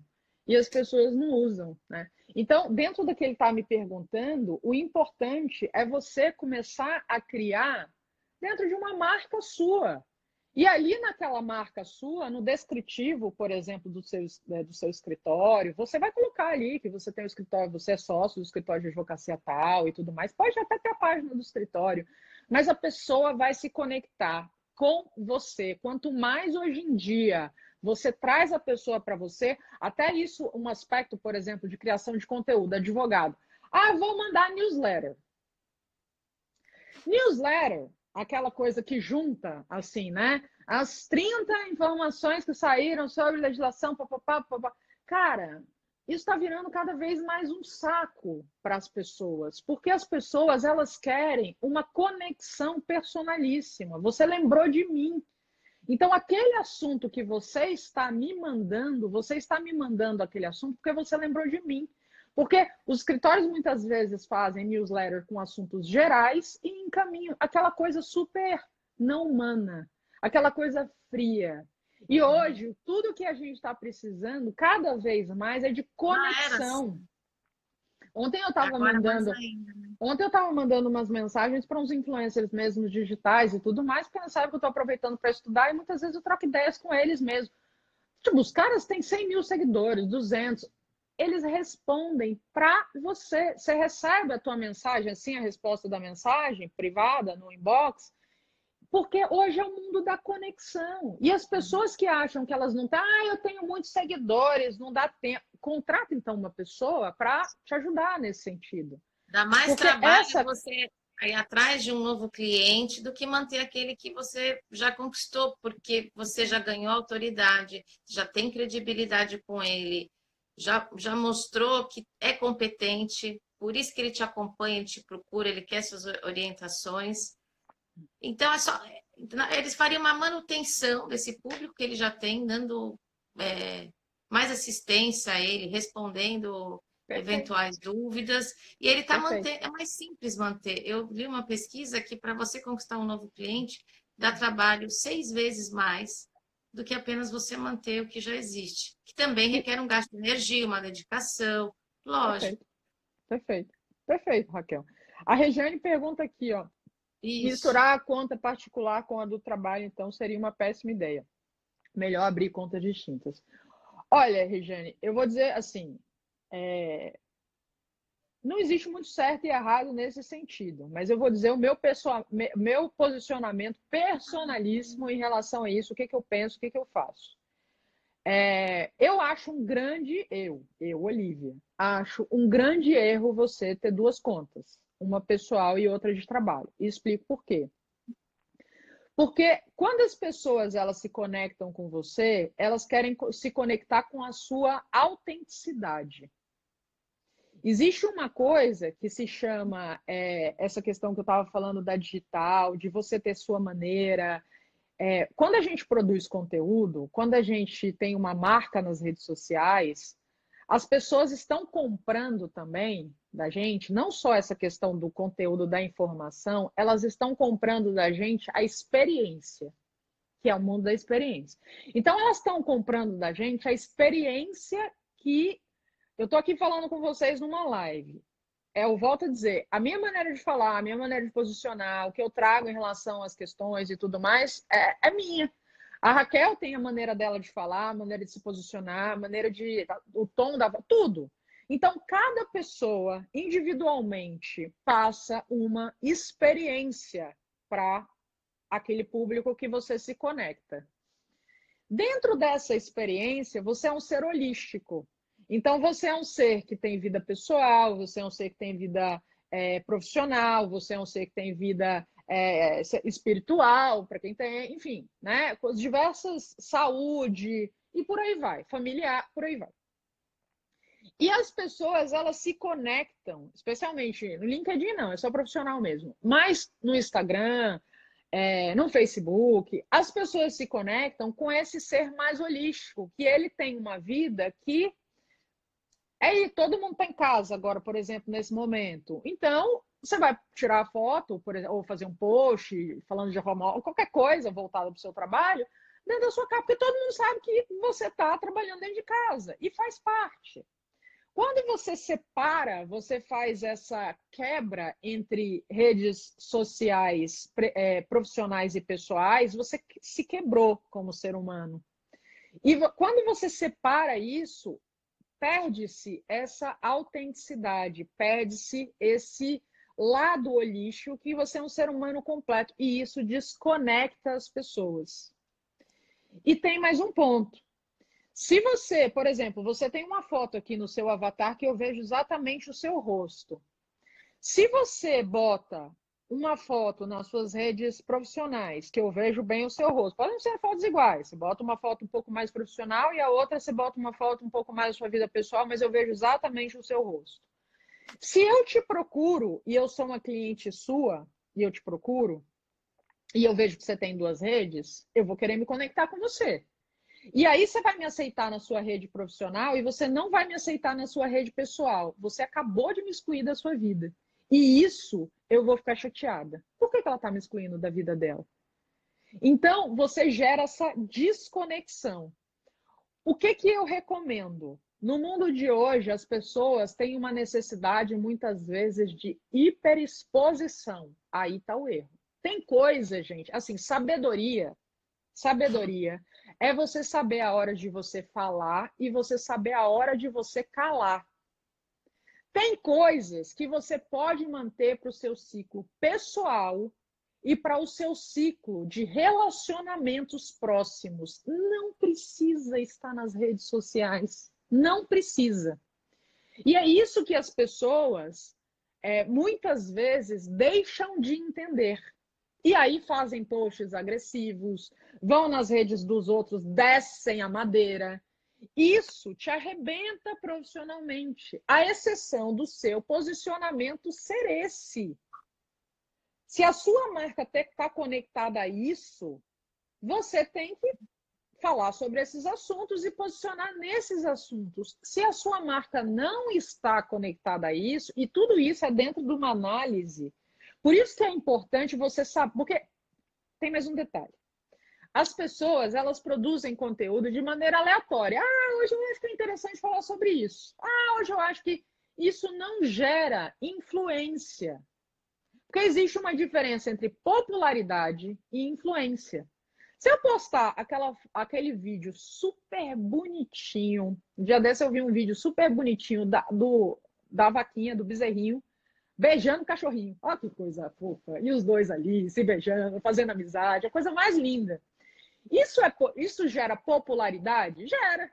S2: e as pessoas não usam, né? Então, dentro do que ele está me perguntando, o importante é você começar a criar dentro de uma marca sua. E ali naquela marca sua, no descritivo, por exemplo, do seu, né, do seu escritório, você vai colocar ali que você tem o escritório, você é sócio do escritório de advocacia tal e tudo mais. Pode até ter a página do escritório, mas a pessoa vai se conectar com você. Quanto mais hoje em dia você traz a pessoa para você, até isso, um aspecto, por exemplo, de criação de conteúdo, advogado. Ah, vou mandar newsletter. Newsletter, aquela coisa que junta, assim, né? As 30 informações que saíram sobre legislação, papapá, papapá. Cara, isso está virando cada vez mais um saco para as pessoas, porque as pessoas elas querem uma conexão personalíssima. Você lembrou de mim. Então, aquele assunto que você está me mandando, você está me mandando aquele assunto porque você lembrou de mim. Porque os escritórios muitas vezes fazem newsletter com assuntos gerais e encaminham aquela coisa super não humana, aquela coisa fria. E uhum. hoje, tudo que a gente está precisando, cada vez mais, é de conexão. Ontem eu estava mandando. Né? Ontem eu estava mandando umas mensagens para uns influencers mesmo digitais e tudo mais, porque sabe que eu estou aproveitando para estudar e muitas vezes eu troco ideias com eles mesmo. Tipo, os caras têm 100 mil seguidores, 200. Eles respondem para você. Você recebe a tua mensagem, assim, a resposta da mensagem privada no inbox, porque hoje é o mundo da conexão. E as pessoas que acham que elas não têm, ah, eu tenho muitos seguidores, não dá tempo. Contrata então uma pessoa para te ajudar nesse sentido.
S3: Dá mais porque trabalho essa... você ir atrás de um novo cliente do que manter aquele que você já conquistou, porque você já ganhou autoridade, já tem credibilidade com ele, já, já mostrou que é competente, por isso que ele te acompanha, ele te procura, ele quer suas orientações. Então, é só, eles fariam uma manutenção desse público que ele já tem, dando é, mais assistência a ele, respondendo Perfeito. eventuais dúvidas. E ele está mantendo, é mais simples manter. Eu li uma pesquisa que para você conquistar um novo cliente, dá trabalho seis vezes mais do que apenas você manter o que já existe, que também requer um gasto de energia, uma dedicação, lógico.
S2: Perfeito, perfeito, perfeito Raquel. A Regiane pergunta aqui, ó, isso. Misturar a conta particular com a do trabalho, então, seria uma péssima ideia. Melhor abrir contas distintas. Olha, Regiane, eu vou dizer assim: é... não existe muito certo e errado nesse sentido, mas eu vou dizer o meu, pessoal, meu posicionamento personalíssimo em relação a isso, o que, que eu penso, o que, que eu faço. É... eu acho um grande eu, eu, Olivia, acho um grande erro você ter duas contas uma pessoal e outra de trabalho. E explico por quê. Porque quando as pessoas elas se conectam com você, elas querem se conectar com a sua autenticidade. Existe uma coisa que se chama é, essa questão que eu estava falando da digital, de você ter sua maneira. É, quando a gente produz conteúdo, quando a gente tem uma marca nas redes sociais, as pessoas estão comprando também da gente, não só essa questão do conteúdo da informação, elas estão comprando da gente a experiência, que é o mundo da experiência. Então, elas estão comprando da gente a experiência que eu estou aqui falando com vocês numa live. É, eu volto a dizer, a minha maneira de falar, a minha maneira de posicionar, o que eu trago em relação às questões e tudo mais, é, é minha. A Raquel tem a maneira dela de falar, a maneira de se posicionar, a maneira de. o tom da. tudo. Então, cada pessoa individualmente passa uma experiência para aquele público que você se conecta. Dentro dessa experiência, você é um ser holístico. Então, você é um ser que tem vida pessoal, você é um ser que tem vida é, profissional, você é um ser que tem vida é, espiritual, para quem tem, enfim, né? Com diversas saúde e por aí vai, familiar, por aí vai. E as pessoas, elas se conectam, especialmente no LinkedIn, não, é só profissional mesmo, mas no Instagram, é, no Facebook, as pessoas se conectam com esse ser mais holístico, que ele tem uma vida que é todo mundo está em casa agora, por exemplo, nesse momento. Então, você vai tirar a foto, por exemplo, ou fazer um post falando de home ou qualquer coisa voltada para o seu trabalho, dentro da sua casa, porque todo mundo sabe que você está trabalhando dentro de casa e faz parte. Quando você separa, você faz essa quebra entre redes sociais, é, profissionais e pessoais, você se quebrou como ser humano. E quando você separa isso, perde-se essa autenticidade, perde-se esse lado holístico que você é um ser humano completo e isso desconecta as pessoas. E tem mais um ponto. Se você, por exemplo, você tem uma foto aqui no seu avatar que eu vejo exatamente o seu rosto. Se você bota uma foto nas suas redes profissionais, que eu vejo bem o seu rosto. Podem ser fotos iguais. Você bota uma foto um pouco mais profissional e a outra você bota uma foto um pouco mais da sua vida pessoal, mas eu vejo exatamente o seu rosto. Se eu te procuro e eu sou uma cliente sua e eu te procuro e eu vejo que você tem duas redes, eu vou querer me conectar com você. E aí você vai me aceitar na sua rede profissional e você não vai me aceitar na sua rede pessoal. Você acabou de me excluir da sua vida. E isso eu vou ficar chateada. Por que, que ela está me excluindo da vida dela? Então, você gera essa desconexão. O que, que eu recomendo? No mundo de hoje, as pessoas têm uma necessidade, muitas vezes, de hiperexposição. Aí está o erro. Tem coisa, gente, assim, sabedoria. Sabedoria é você saber a hora de você falar e você saber a hora de você calar. Tem coisas que você pode manter para o seu ciclo pessoal e para o seu ciclo de relacionamentos próximos. Não precisa estar nas redes sociais. Não precisa. E é isso que as pessoas é, muitas vezes deixam de entender. E aí fazem posts agressivos, vão nas redes dos outros, descem a madeira, isso te arrebenta profissionalmente, à exceção do seu posicionamento ser esse. Se a sua marca está conectada a isso, você tem que falar sobre esses assuntos e posicionar nesses assuntos. Se a sua marca não está conectada a isso, e tudo isso é dentro de uma análise, por isso que é importante você saber, porque tem mais um detalhe as pessoas elas produzem conteúdo de maneira aleatória. Ah, hoje eu acho que é interessante falar sobre isso. Ah, hoje eu acho que isso não gera influência. Porque existe uma diferença entre popularidade e influência. Se eu postar aquela, aquele vídeo super bonitinho, um dia desse eu vi um vídeo super bonitinho da, do, da vaquinha, do bezerrinho, beijando o cachorrinho. Olha que coisa fofa. E os dois ali se beijando, fazendo amizade, a coisa mais linda. Isso, é, isso gera popularidade? Gera.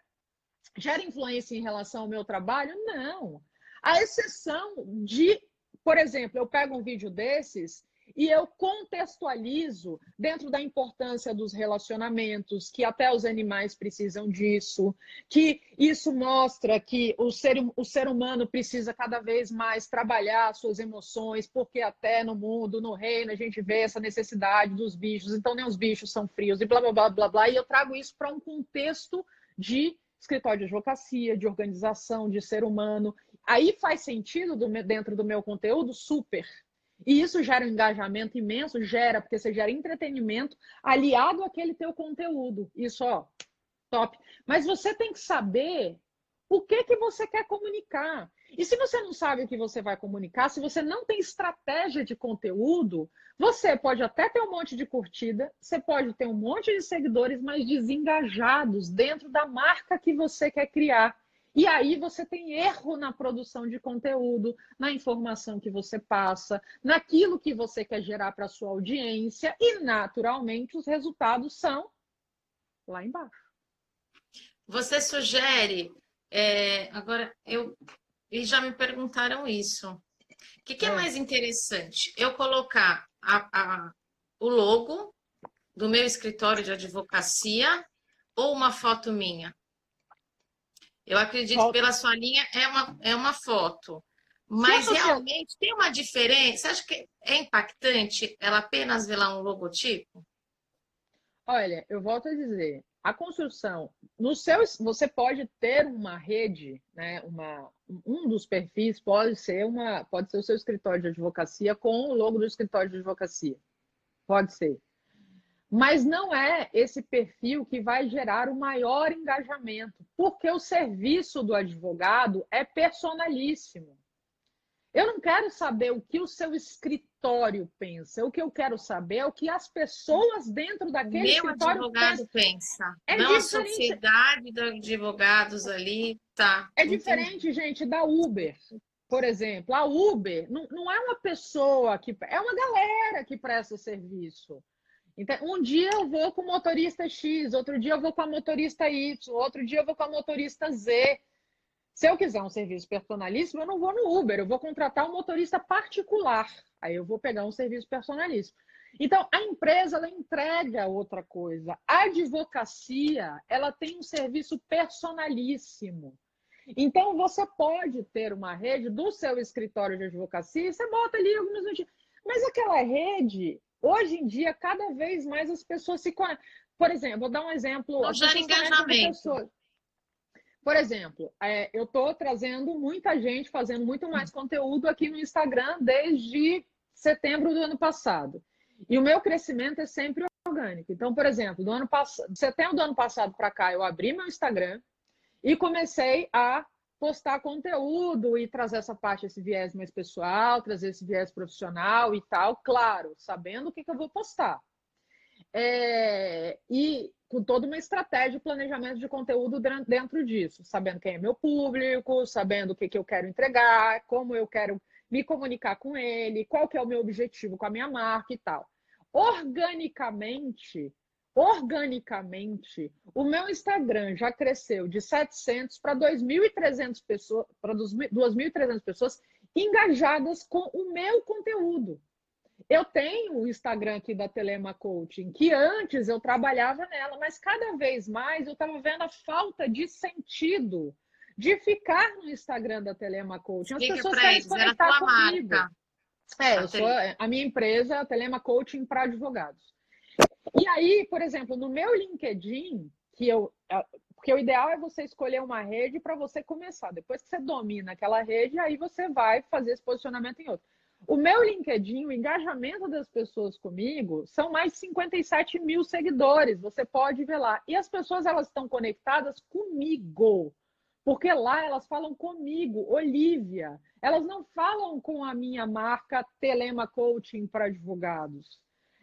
S2: Gera influência em relação ao meu trabalho? Não. A exceção de, por exemplo, eu pego um vídeo desses e eu contextualizo dentro da importância dos relacionamentos, que até os animais precisam disso, que isso mostra que o ser, o ser humano precisa cada vez mais trabalhar suas emoções, porque até no mundo, no reino, a gente vê essa necessidade dos bichos, então nem os bichos são frios, e blá blá blá blá blá, e eu trago isso para um contexto de escritório de advocacia, de organização, de ser humano. Aí faz sentido do, dentro do meu conteúdo? Super e isso gera um engajamento imenso, gera, porque você gera entretenimento aliado àquele teu conteúdo. Isso, ó, top. Mas você tem que saber o que que você quer comunicar. E se você não sabe o que você vai comunicar, se você não tem estratégia de conteúdo, você pode até ter um monte de curtida, você pode ter um monte de seguidores, mas desengajados dentro da marca que você quer criar. E aí você tem erro na produção de conteúdo, na informação que você passa, naquilo que você quer gerar para a sua audiência, e naturalmente os resultados são lá embaixo.
S3: você sugere. É, agora, eu. E já me perguntaram isso. O que, que é. é mais interessante? Eu colocar a, a, o logo do meu escritório de advocacia ou uma foto minha? Eu acredito que pela sua linha é uma, é uma foto. Mas realmente tem uma diferença? Você acha que é impactante ela apenas ver lá um logotipo?
S2: Olha, eu volto a dizer, a construção, no seu, você pode ter uma rede, né, uma, um dos perfis pode ser uma, pode ser o seu escritório de advocacia com o logo do escritório de advocacia. Pode ser. Mas não é esse perfil que vai gerar o maior engajamento, porque o serviço do advogado é personalíssimo. Eu não quero saber o que o seu escritório pensa. O que eu quero saber é o que as pessoas dentro daquele Meu escritório
S3: advogado pensa. É não diferente. a sociedade de advogados ali, tá.
S2: É Entendi. diferente, gente, da Uber. Por exemplo, a Uber não, não é uma pessoa que é uma galera que presta serviço. Então, um dia eu vou com o motorista X, outro dia eu vou com a motorista Y, outro dia eu vou com a motorista Z. Se eu quiser um serviço personalíssimo, eu não vou no Uber, eu vou contratar um motorista particular. Aí eu vou pegar um serviço personalíssimo. Então, a empresa ela entrega outra coisa. A advocacia, ela tem um serviço personalíssimo. Então, você pode ter uma rede do seu escritório de advocacia, você bota ali algumas notícias. Mas aquela rede, hoje em dia, cada vez mais as pessoas se conectam. Por exemplo, vou dar um exemplo.
S3: Não gera engajamento.
S2: Por exemplo, é, eu estou trazendo muita gente, fazendo muito mais conteúdo aqui no Instagram desde setembro do ano passado. E o meu crescimento é sempre orgânico. Então, por exemplo, do ano passado, setembro do ano passado para cá, eu abri meu Instagram e comecei a postar conteúdo e trazer essa parte, esse viés mais pessoal, trazer esse viés profissional e tal, claro, sabendo o que, que eu vou postar. É, e com toda uma estratégia de planejamento de conteúdo dentro disso, sabendo quem é meu público, sabendo o que, que eu quero entregar, como eu quero me comunicar com ele, qual que é o meu objetivo com a minha marca e tal. Organicamente, organicamente, o meu Instagram já cresceu de 700 para 2.300 pessoas, para 2.300 pessoas engajadas com o meu conteúdo. Eu tenho o Instagram aqui da Telema Coaching, que antes eu trabalhava nela, mas cada vez mais eu estava vendo a falta de sentido de ficar no Instagram da Telema Coaching.
S3: As pessoas querem conectar comigo. Marca.
S2: É, eu sou, a minha empresa é a Telema Coaching para advogados. E aí, por exemplo, no meu LinkedIn, que eu. Porque o ideal é você escolher uma rede para você começar. Depois que você domina aquela rede, aí você vai fazer esse posicionamento em outra. O meu LinkedIn, o engajamento das pessoas comigo, são mais de 57 mil seguidores. Você pode ver lá. E as pessoas elas estão conectadas comigo. Porque lá elas falam comigo, Olivia. Elas não falam com a minha marca Telema Coaching para advogados.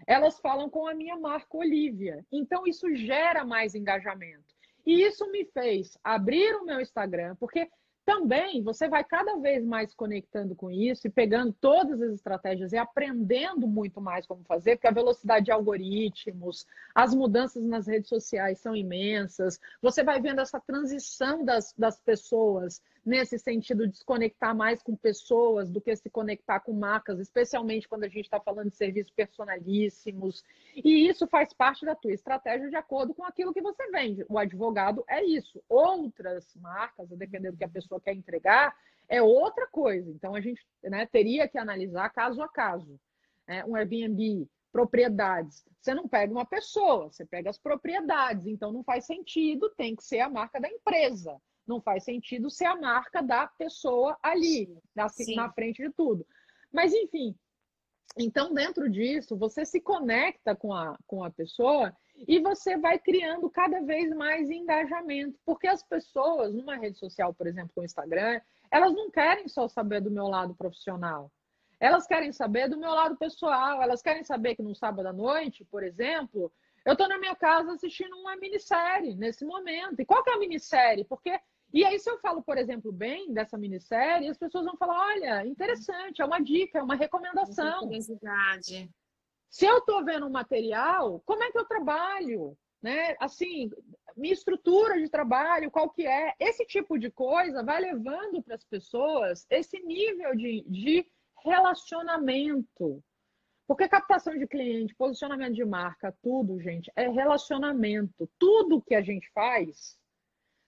S2: Elas falam com a minha marca Olivia. Então isso gera mais engajamento. E isso me fez abrir o meu Instagram, porque também você vai cada vez mais conectando com isso e pegando todas as estratégias e aprendendo muito mais como fazer, porque a velocidade de algoritmos, as mudanças nas redes sociais são imensas. Você vai vendo essa transição das, das pessoas nesse sentido de se conectar mais com pessoas do que se conectar com marcas, especialmente quando a gente está falando de serviços personalíssimos. E isso faz parte da tua estratégia de acordo com aquilo que você vende. O advogado é isso. Outras marcas, dependendo do que a pessoa quer entregar, é outra coisa. Então a gente né, teria que analisar caso a caso. É, um Airbnb, propriedades. Você não pega uma pessoa, você pega as propriedades. Então não faz sentido, tem que ser a marca da empresa. Não faz sentido ser a marca da pessoa ali, na, na frente de tudo. Mas, enfim, então, dentro disso, você se conecta com a, com a pessoa e você vai criando cada vez mais engajamento. Porque as pessoas, numa rede social, por exemplo, o Instagram, elas não querem só saber do meu lado profissional. Elas querem saber do meu lado pessoal. Elas querem saber que no sábado à noite, por exemplo, eu estou na minha casa assistindo uma minissérie nesse momento. E qual que é a minissérie? Porque e aí, se eu falo, por exemplo, bem dessa minissérie, as pessoas vão falar: olha, interessante, é uma dica, é uma recomendação.
S3: Curiosidade.
S2: Se eu estou vendo um material, como é que eu trabalho? né? Assim, minha estrutura de trabalho, qual que é? Esse tipo de coisa vai levando para as pessoas esse nível de, de relacionamento. Porque captação de cliente, posicionamento de marca, tudo, gente, é relacionamento. Tudo que a gente faz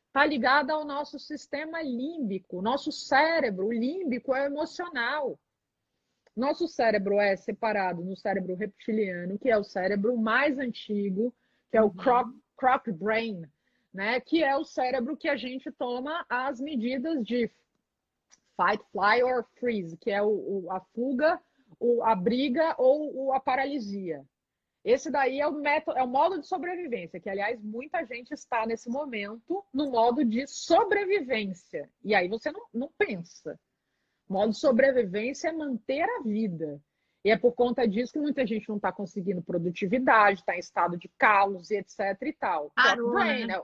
S2: está ligado ao nosso sistema límbico, nosso cérebro. O límbico é emocional. Nosso cérebro é separado no cérebro reptiliano, que é o cérebro mais antigo, que é o croc, croc brain, né? Que é o cérebro que a gente toma as medidas de fight, fly or freeze, que é o, o a fuga, o, a briga ou o, a paralisia. Esse daí é o método, é o modo de sobrevivência, que aliás muita gente está nesse momento no modo de sobrevivência. E aí você não, não pensa. O modo de sobrevivência é manter a vida. E é por conta disso que muita gente não está conseguindo produtividade, está em estado de caos e etc e tal.
S3: Parou, brain, né?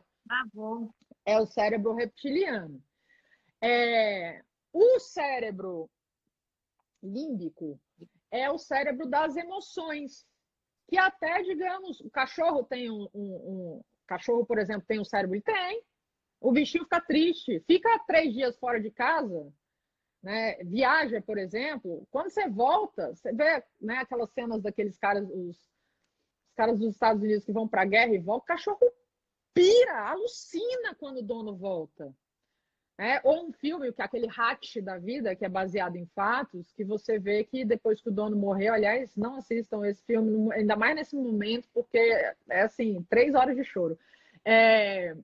S2: é, é o cérebro reptiliano. É, o cérebro límbico é o cérebro das emoções que até, digamos, o cachorro tem um, um, um cachorro, por exemplo, tem um cérebro e tem. O bichinho fica triste, fica três dias fora de casa, né? Viaja, por exemplo. Quando você volta, você vê, né, aquelas cenas daqueles caras, os, os caras dos Estados Unidos que vão para a guerra e voltam, o cachorro pira, alucina quando o dono volta. É, ou um filme, que é aquele Hatch da vida, que é baseado em fatos, que você vê que depois que o dono morreu, aliás, não assistam esse filme, ainda mais nesse momento, porque é assim, três horas de choro. É,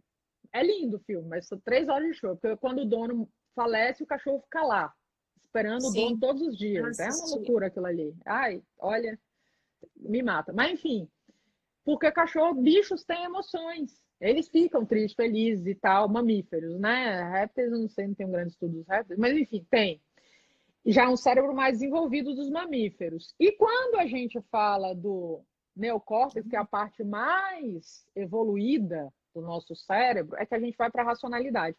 S2: é lindo o filme, mas são três horas de choro, porque quando o dono falece, o cachorro fica lá, esperando Sim. o dono todos os dias. É uma loucura aquilo ali. Ai, olha, me mata. Mas enfim, porque cachorro, bichos têm emoções. Eles ficam tristes, felizes e tal, mamíferos, né? Répteis, eu não sei, não tenho um grande estudo dos répteis, mas enfim, tem. Já é um cérebro mais desenvolvido dos mamíferos. E quando a gente fala do neocórtex, que é a parte mais evoluída do nosso cérebro, é que a gente vai para a racionalidade.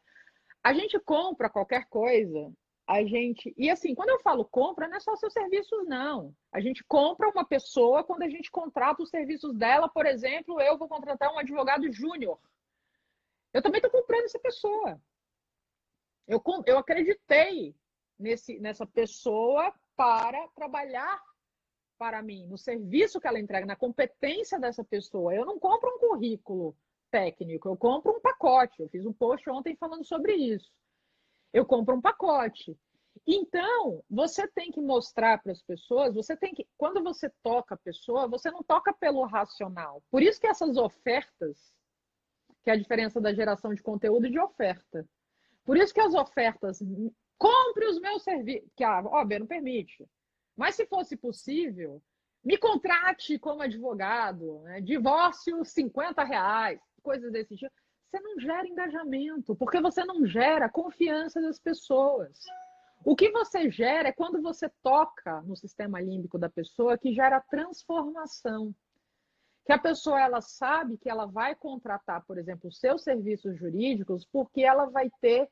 S2: A gente compra qualquer coisa a gente. E assim, quando eu falo compra, não é só seus serviços, não. A gente compra uma pessoa quando a gente contrata os serviços dela, por exemplo, eu vou contratar um advogado júnior. Eu também estou comprando essa pessoa. Eu, eu acreditei nesse, nessa pessoa para trabalhar para mim, no serviço que ela entrega, na competência dessa pessoa. Eu não compro um currículo técnico, eu compro um pacote. Eu fiz um post ontem falando sobre isso. Eu compro um pacote. Então, você tem que mostrar para as pessoas, você tem que, quando você toca a pessoa, você não toca pelo racional. Por isso que essas ofertas, que é a diferença da geração de conteúdo e de oferta. Por isso que as ofertas, compre os meus serviços, que a OAB não permite. Mas se fosse possível, me contrate como advogado, né? divórcio 50 reais, coisas desse tipo você não gera engajamento, porque você não gera confiança das pessoas. O que você gera é quando você toca no sistema límbico da pessoa que gera transformação. Que a pessoa ela sabe que ela vai contratar, por exemplo, seus serviços jurídicos porque ela vai ter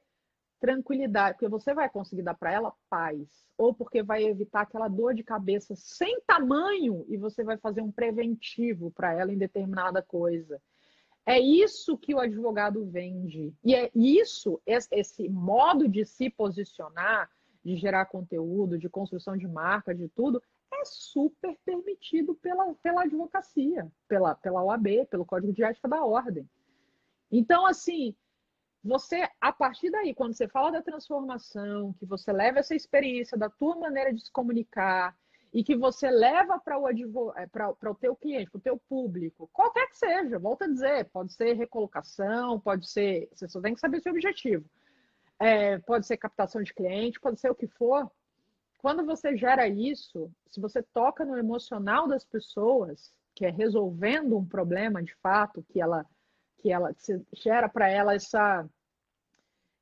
S2: tranquilidade, porque você vai conseguir dar para ela paz, ou porque vai evitar aquela dor de cabeça sem tamanho e você vai fazer um preventivo para ela em determinada coisa. É isso que o advogado vende. E é isso, esse modo de se posicionar, de gerar conteúdo, de construção de marca, de tudo, é super permitido pela, pela advocacia, pela, pela OAB, pelo Código de Ética da Ordem. Então, assim, você, a partir daí, quando você fala da transformação, que você leva essa experiência da tua maneira de se comunicar, e que você leva para o, é, o teu cliente, para o teu público, qualquer que seja, volta a dizer, pode ser recolocação, pode ser, você só tem que saber seu objetivo. É, pode ser captação de cliente, pode ser o que for. Quando você gera isso, se você toca no emocional das pessoas, que é resolvendo um problema de fato, que ela que ela que gera para ela essa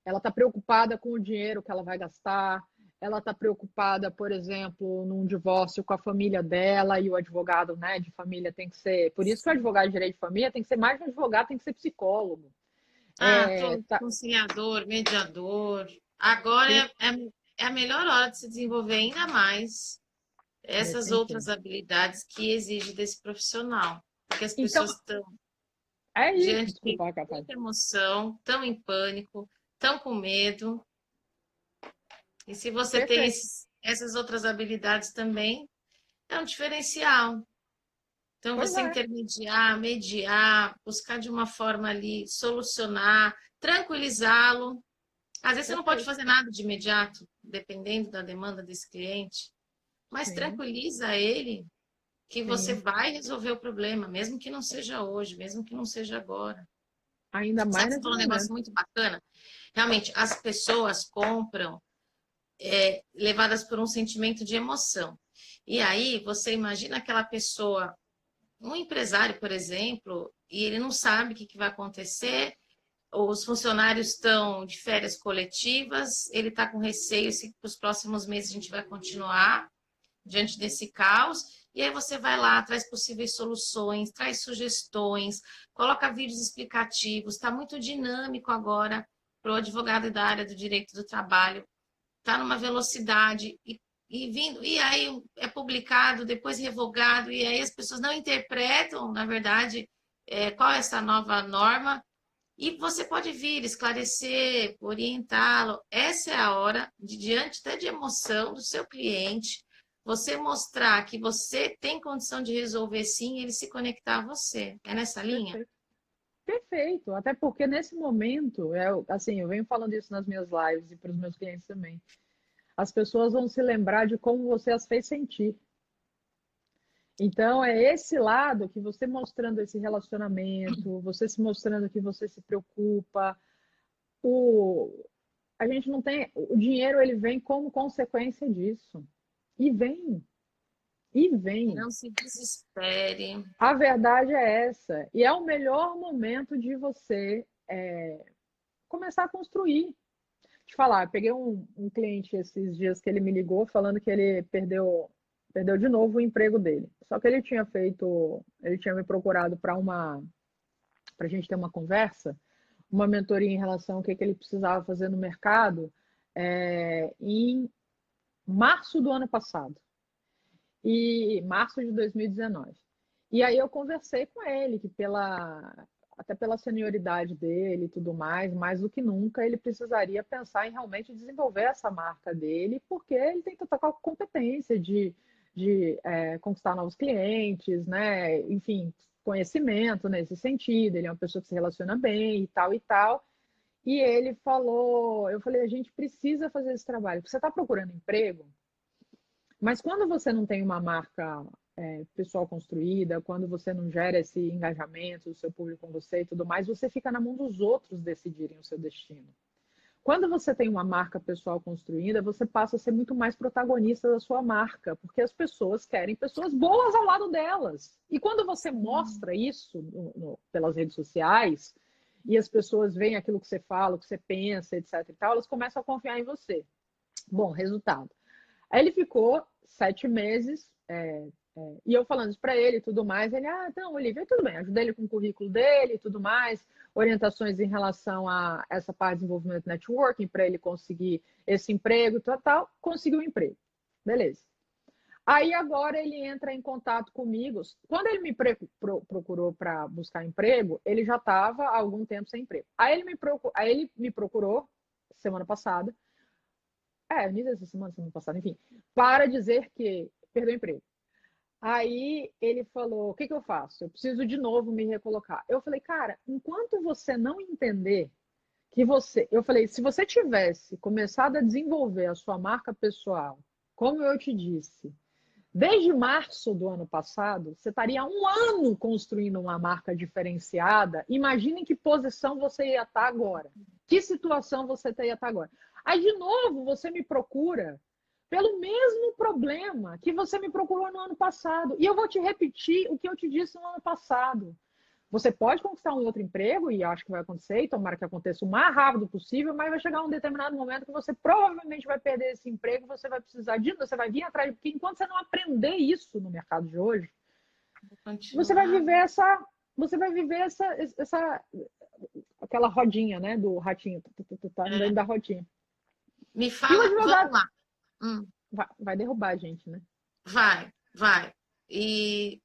S2: ela está preocupada com o dinheiro que ela vai gastar, ela está preocupada, por exemplo, num divórcio com a família dela e o advogado né, de família tem que ser. Por isso que o advogado de direito de família tem que ser mais que um advogado, tem que ser psicólogo.
S3: Ah, é, tá... conciliador, mediador. Agora é, é, é, a melhor hora de se desenvolver ainda mais essas outras habilidades que exige desse profissional. Porque as então pessoas então, estão. é isso, diante desculpa, de emoção, tão em pânico, tão com medo. E se você Perfeito. tem esses, essas outras habilidades também, é um diferencial. Então, pois você é. intermediar, mediar, buscar de uma forma ali, solucionar, tranquilizá-lo. Às vezes você não pode fazer nada de imediato, dependendo da demanda desse cliente, mas Sim. tranquiliza ele que Sim. você vai resolver o problema, mesmo que não seja hoje, mesmo que não seja agora.
S2: Ainda mais.
S3: Sabe, você falou um negócio muito bacana. Realmente, as pessoas compram é, levadas por um sentimento de emoção. E aí, você imagina aquela pessoa, um empresário, por exemplo, e ele não sabe o que, que vai acontecer, os funcionários estão de férias coletivas, ele está com receio se os próximos meses a gente vai continuar diante desse caos. E aí você vai lá, traz possíveis soluções, traz sugestões, coloca vídeos explicativos, está muito dinâmico agora para o advogado da área do direito do trabalho, está numa velocidade e, e vindo, e aí é publicado, depois revogado, e aí as pessoas não interpretam, na verdade, é, qual é essa nova norma, e você pode vir esclarecer, orientá-lo. Essa é a hora, de, diante até de emoção do seu cliente, você mostrar que você tem condição de resolver sim, ele se conectar a você. É nessa linha?
S2: Perfeito. Até porque nesse momento, é, assim, eu venho falando isso nas minhas lives e para os meus clientes também. As pessoas vão se lembrar de como você as fez sentir. Então, é esse lado que você mostrando esse relacionamento, você se mostrando que você se preocupa. O, a gente não tem. O dinheiro ele vem como consequência disso. E vem. E vem.
S3: Não se desespere.
S2: A verdade é essa. E é o melhor momento de você é, começar a construir. Te falar, eu peguei um, um cliente esses dias que ele me ligou falando que ele perdeu perdeu de novo o emprego dele. Só que ele tinha feito, ele tinha me procurado para uma, para a gente ter uma conversa, uma mentoria em relação ao que, que ele precisava fazer no mercado é, em março do ano passado. E março de 2019. E aí eu conversei com ele que pela até pela senioridade dele e tudo mais, mais do que nunca ele precisaria pensar em realmente desenvolver essa marca dele, porque ele tem a competência de de é, conquistar novos clientes, né? Enfim, conhecimento nesse sentido. Ele é uma pessoa que se relaciona bem e tal e tal. E ele falou, eu falei, a gente precisa fazer esse trabalho. Você está procurando emprego, mas quando você não tem uma marca é, pessoal construída, quando você não gera esse engajamento do seu público com você e tudo mais, você fica na mão dos outros decidirem o seu destino. Quando você tem uma marca pessoal construída, você passa a ser muito mais protagonista da sua marca, porque as pessoas querem pessoas boas ao lado delas. E quando você mostra isso no, no, pelas redes sociais, e as pessoas veem aquilo que você fala, o que você pensa, etc e tal, elas começam a confiar em você. Bom, resultado. Aí ele ficou sete meses, é, é, e eu falando isso para ele e tudo mais, ele, ah, então, Olivia, tudo bem, ajudei ele com o currículo dele e tudo mais, orientações em relação a essa parte de desenvolvimento networking para ele conseguir esse emprego, tal, tal, conseguiu um emprego. Beleza. Aí agora ele entra em contato comigo. Quando ele me procurou para buscar emprego, ele já estava há algum tempo sem emprego. Aí ele me aí ele me procurou semana passada. É, início dessa semana, semana passada, enfim, para dizer que perdeu o emprego. Aí ele falou: o que, que eu faço? Eu preciso de novo me recolocar. Eu falei, cara, enquanto você não entender que você. Eu falei, se você tivesse começado a desenvolver a sua marca pessoal, como eu te disse, desde março do ano passado, você estaria um ano construindo uma marca diferenciada. Imagine em que posição você ia estar agora. Que situação você ia estar agora. Aí, de novo, você me procura pelo mesmo problema que você me procurou no ano passado. E eu vou te repetir o que eu te disse no ano passado. Você pode conquistar um outro emprego, e acho que vai acontecer, e tomara que aconteça o mais rápido possível, mas vai chegar um determinado momento que você provavelmente vai perder esse emprego, você vai precisar de, você vai vir atrás, porque enquanto você não aprender isso no mercado de hoje, você vai viver essa, você vai viver essa, essa aquela rodinha, né, do ratinho, tá dentro da rodinha.
S3: Me fala, vamos lá.
S2: Hum. Vai, vai, derrubar a gente, né?
S3: Vai, vai. E.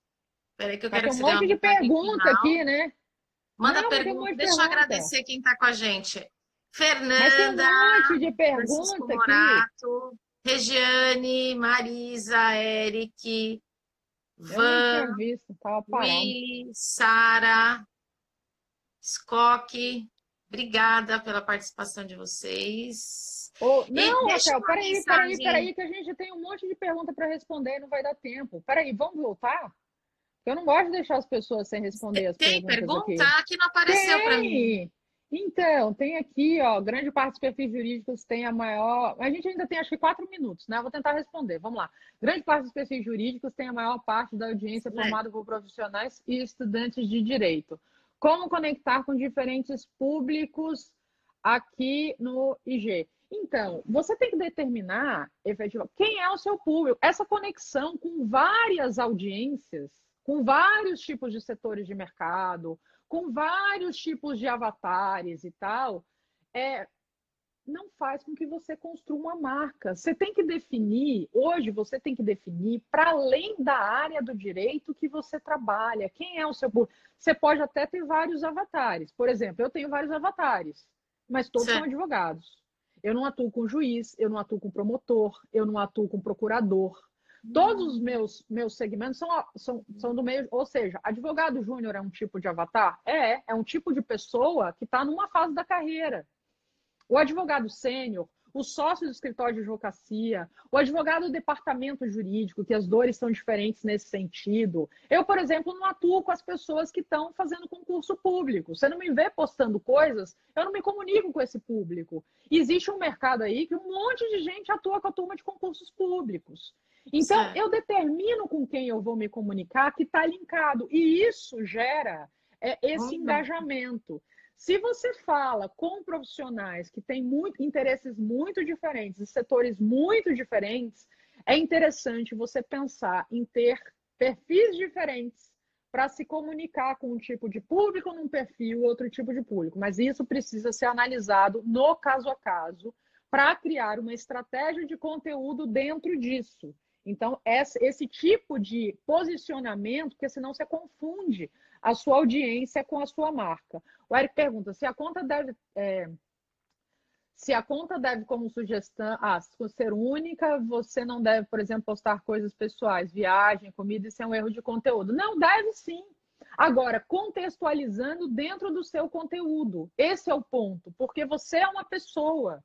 S3: Peraí, que eu quero
S2: Tem um monte de pergunta aqui, né?
S3: Manda Não, pergunta. Deixa pergunta. eu agradecer quem está com a gente. Fernanda,
S2: Mas tem um monte de pergunta Morato,
S3: aqui. Regiane, Marisa, Eric, Van, Sara, Skock. Obrigada pela participação de vocês.
S2: Oh, não, Raquel, peraí, mensagem... peraí, peraí, que a gente tem um monte de pergunta para responder e não vai dar tempo. Peraí, vamos voltar? Eu não gosto de deixar as pessoas sem responder as
S3: tem
S2: perguntas.
S3: Tem pergunta aqui. que não apareceu para mim.
S2: Então, tem aqui, ó, grande parte dos perfis jurídicos tem a maior. A gente ainda tem acho que quatro minutos, né? vou tentar responder. Vamos lá. Grande parte dos perfis jurídicos tem a maior parte da audiência formada por profissionais e estudantes de direito. Como conectar com diferentes públicos aqui no IG? Então, você tem que determinar, efetivamente, quem é o seu público. Essa conexão com várias audiências, com vários tipos de setores de mercado, com vários tipos de avatares e tal, é, não faz com que você construa uma marca. Você tem que definir, hoje você tem que definir, para além da área do direito que você trabalha, quem é o seu público. Você pode até ter vários avatares. Por exemplo, eu tenho vários avatares, mas todos são advogados. Eu não atuo com juiz, eu não atuo com promotor, eu não atuo com procurador, Todos os meus, meus segmentos são, são, são do meio, ou seja, advogado júnior é um tipo de avatar? É, é um tipo de pessoa que está numa fase da carreira. O advogado sênior, o sócio do escritório de advocacia, o advogado do departamento jurídico, que as dores são diferentes nesse sentido. Eu, por exemplo, não atuo com as pessoas que estão fazendo concurso público. Você não me vê postando coisas, eu não me comunico com esse público. Existe um mercado aí que um monte de gente atua com a turma de concursos públicos. Então, certo. eu determino com quem eu vou me comunicar que está linkado. E isso gera é, esse engajamento. Se você fala com profissionais que têm muito, interesses muito diferentes, setores muito diferentes, é interessante você pensar em ter perfis diferentes para se comunicar com um tipo de público num perfil, outro tipo de público. Mas isso precisa ser analisado no caso a caso para criar uma estratégia de conteúdo dentro disso. Então, esse tipo de posicionamento, porque senão você confunde a sua audiência com a sua marca. O Eric pergunta se a conta deve. É, se a conta deve, como sugestão, ah, ser única, você não deve, por exemplo, postar coisas pessoais, viagem, comida, isso é um erro de conteúdo. Não, deve sim. Agora, contextualizando dentro do seu conteúdo. Esse é o ponto, porque você é uma pessoa.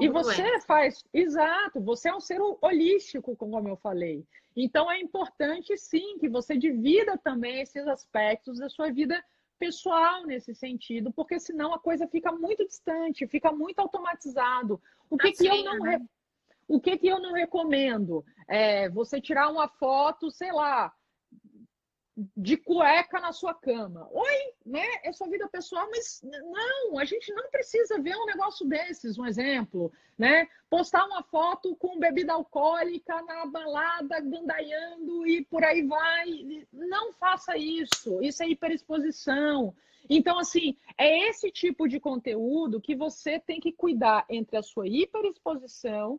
S2: E você faz, exato, você é um ser holístico, como eu falei. Então é importante sim que você divida também esses aspectos da sua vida pessoal nesse sentido, porque senão a coisa fica muito distante, fica muito automatizado. O que, assim, que eu não né? o que, que eu não recomendo? É você tirar uma foto, sei lá, de cueca na sua cama. Oi, né? É sua vida pessoal, mas não, a gente não precisa ver um negócio desses, um exemplo, né? Postar uma foto com bebida alcoólica na balada, gandaiando e por aí vai. Não faça isso. Isso é hiperexposição. Então, assim, é esse tipo de conteúdo que você tem que cuidar entre a sua hiperexposição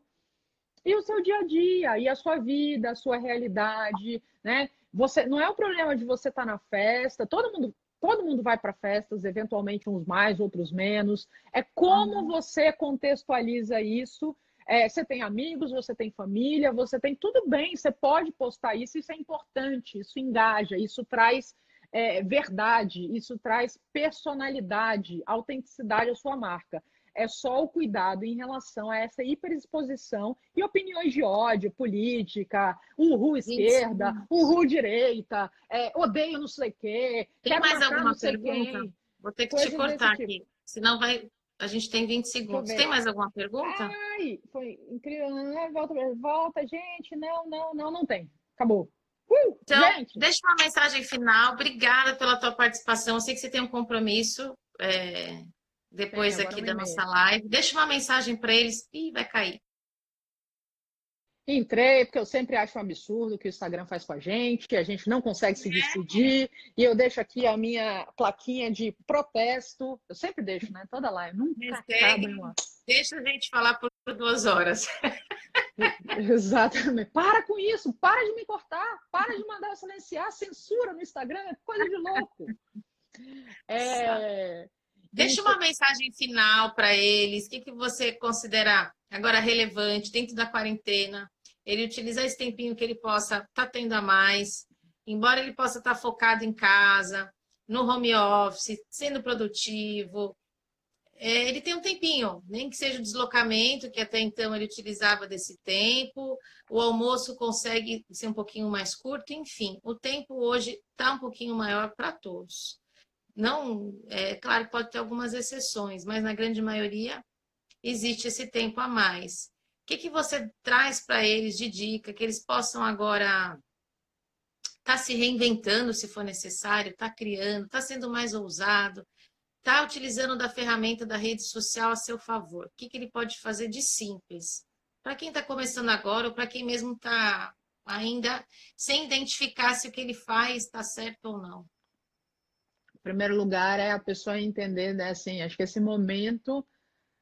S2: e o seu dia a dia, e a sua vida, a sua realidade, né? Você não é o problema de você estar tá na festa, todo mundo todo mundo vai para festas, eventualmente uns mais, outros menos. É como uhum. você contextualiza isso. É, você tem amigos, você tem família, você tem tudo bem, você pode postar isso, isso é importante, isso engaja, isso traz é, verdade, isso traz personalidade, autenticidade à sua marca é só o cuidado em relação a essa hiperexposição e opiniões de ódio, política, uhul esquerda, Isso. uhul direita, é, odeio não sei o quê.
S3: Tem mais alguma pergunta? Vou ter que te cortar tipo. aqui, senão vai. A gente tem 20 segundos. Tem mais alguma pergunta?
S2: Ai, foi incrível. Né? Volta, volta, gente. Não, não, não, não tem. Acabou. Uh,
S3: então, gente. deixa uma mensagem final. Obrigada pela tua participação. Eu sei que você tem um compromisso. É, depois Tem, aqui da nossa live. Deixa uma mensagem para eles e vai cair.
S2: Entrei, porque eu sempre acho um absurdo o que o Instagram faz com a gente, que a gente não consegue se é. despedir. E eu deixo aqui a minha plaquinha de protesto. Eu sempre deixo, né? Toda live. Nunca acaba
S3: Deixa a gente falar por duas horas.
S2: Exatamente. Para com isso, para de me cortar, para de mandar eu silenciar, censura no Instagram, é coisa de louco.
S3: É... Deixa uma mensagem final para eles. O que, que você considera agora relevante dentro da quarentena? Ele utilizar esse tempinho que ele possa estar tá tendo a mais, embora ele possa estar tá focado em casa, no home office, sendo produtivo, é, ele tem um tempinho, nem que seja o deslocamento, que até então ele utilizava desse tempo, o almoço consegue ser um pouquinho mais curto, enfim, o tempo hoje está um pouquinho maior para todos. Não, é claro que pode ter algumas exceções, mas na grande maioria existe esse tempo a mais. O que, que você traz para eles de dica, que eles possam agora estar tá se reinventando se for necessário, estar tá criando, estar tá sendo mais ousado, está utilizando da ferramenta da rede social a seu favor? O que, que ele pode fazer de simples? Para quem está começando agora ou para quem mesmo está ainda sem identificar se o que ele faz está certo ou não?
S2: Em primeiro lugar, é a pessoa entender, né? Assim, acho que esse momento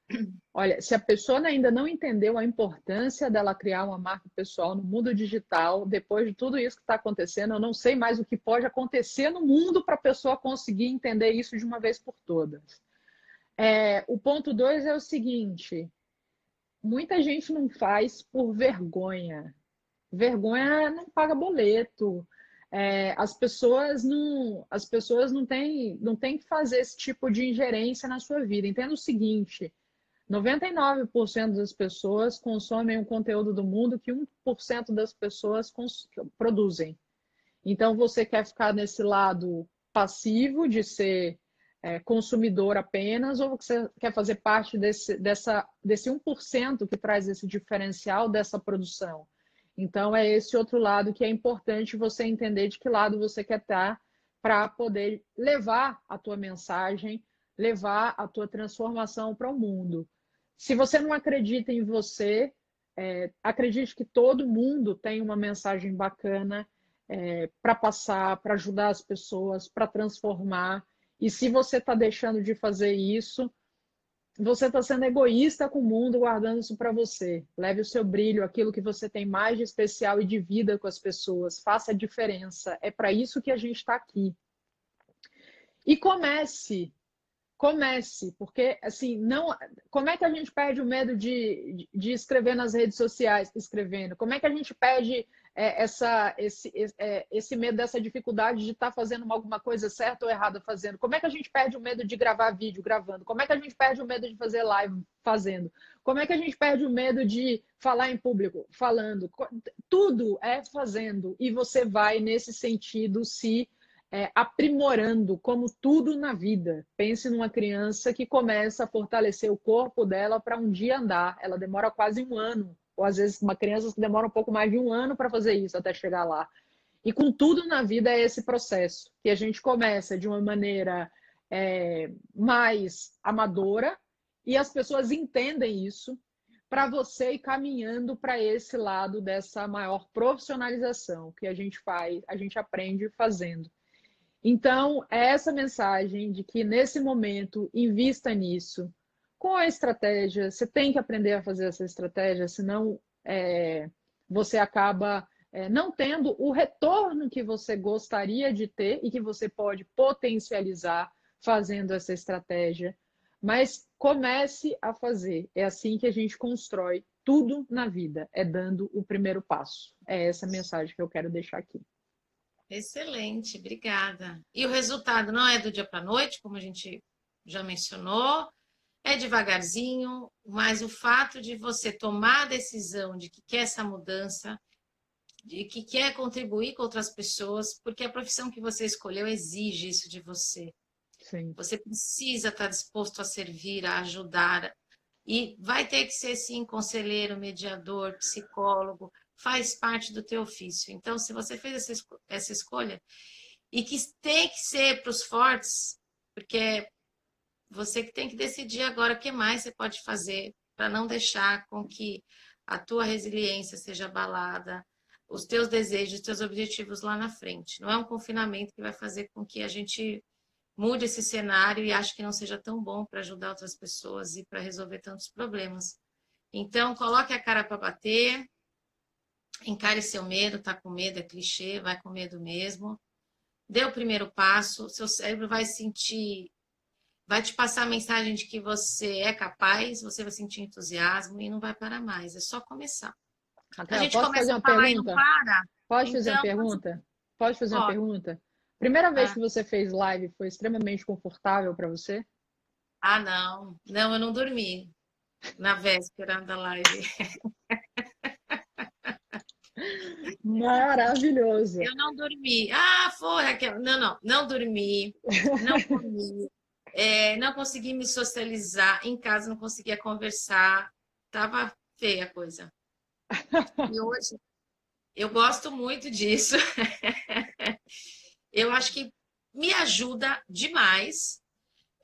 S2: Olha, se a pessoa ainda não entendeu a importância dela criar uma marca pessoal no mundo digital, depois de tudo isso que está acontecendo, eu não sei mais o que pode acontecer no mundo para a pessoa conseguir entender isso de uma vez por todas. É, o ponto dois é o seguinte: muita gente não faz por vergonha. Vergonha não paga boleto. É, as pessoas não as pessoas não têm não têm que fazer esse tipo de ingerência na sua vida. Entenda o seguinte: 99% das pessoas consomem o conteúdo do mundo que 1% das pessoas produzem. Então, você quer ficar nesse lado passivo de ser é, consumidor apenas, ou você quer fazer parte desse, dessa, desse 1% que traz esse diferencial dessa produção? Então, é esse outro lado que é importante você entender de que lado você quer estar para poder levar a tua mensagem, levar a tua transformação para o mundo. Se você não acredita em você, é, acredite que todo mundo tem uma mensagem bacana é, para passar, para ajudar as pessoas, para transformar. E se você está deixando de fazer isso, você está sendo egoísta com o mundo, guardando isso para você. Leve o seu brilho, aquilo que você tem mais de especial e de vida com as pessoas. Faça a diferença. É para isso que a gente está aqui. E comece comece, porque assim, não. Como é que a gente perde o medo de, de escrever nas redes sociais, escrevendo? Como é que a gente perde é, essa, esse, é, esse medo dessa dificuldade de estar tá fazendo alguma coisa certa ou errada fazendo? Como é que a gente perde o medo de gravar vídeo gravando? Como é que a gente perde o medo de fazer live fazendo? Como é que a gente perde o medo de falar em público falando? Tudo é fazendo e você vai nesse sentido se é, aprimorando, como tudo na vida. Pense numa criança que começa a fortalecer o corpo dela para um dia andar. Ela demora quase um ano, ou às vezes uma criança que demora um pouco mais de um ano para fazer isso até chegar lá. E com tudo na vida é esse processo, que a gente começa de uma maneira é, mais amadora e as pessoas entendem isso para você ir caminhando para esse lado dessa maior profissionalização que a gente faz, a gente aprende fazendo. Então, é essa mensagem de que nesse momento invista nisso. Com a estratégia, você tem que aprender a fazer essa estratégia, senão é, você acaba é, não tendo o retorno que você gostaria de ter e que você pode potencializar fazendo essa estratégia. Mas comece a fazer. É assim que a gente constrói tudo na vida, é dando o primeiro passo. É essa mensagem que eu quero deixar aqui.
S3: Excelente, obrigada. E o resultado não é do dia para a noite, como a gente já mencionou, é devagarzinho, mas o fato de você tomar a decisão de que quer essa mudança, de que quer contribuir com outras pessoas, porque a profissão que você escolheu exige isso de você. Sim. Você precisa estar disposto a servir, a ajudar. E vai ter que ser, sim, conselheiro, mediador, psicólogo, faz parte do teu ofício. Então, se você fez essa, escolha, e que tem que ser para os fortes, porque você que tem que decidir agora o que mais você pode fazer para não deixar com que a tua resiliência seja abalada, os teus desejos, os teus objetivos lá na frente. Não é um confinamento que vai fazer com que a gente mude esse cenário e ache que não seja tão bom para ajudar outras pessoas e para resolver tantos problemas. Então, coloque a cara para bater, Encare seu medo, tá com medo, é clichê, vai com medo mesmo. dê o primeiro passo, seu cérebro vai sentir, vai te passar a mensagem de que você é capaz, você vai sentir entusiasmo e não vai parar mais, é só começar.
S2: Raquel, a gente posso fazer uma pergunta? Pode fazer então, uma pergunta? Pode fazer pode. uma pergunta? Primeira vez ah. que você fez live foi extremamente confortável para você?
S3: Ah, não. Não, eu não dormi na véspera da live.
S2: Maravilhoso.
S3: Eu não dormi. Ah, foi, Raquel. Não, não, não dormi. Não comi. É, não consegui me socializar. Em casa não conseguia conversar. Tava feia a coisa. E hoje eu gosto muito disso. Eu acho que me ajuda demais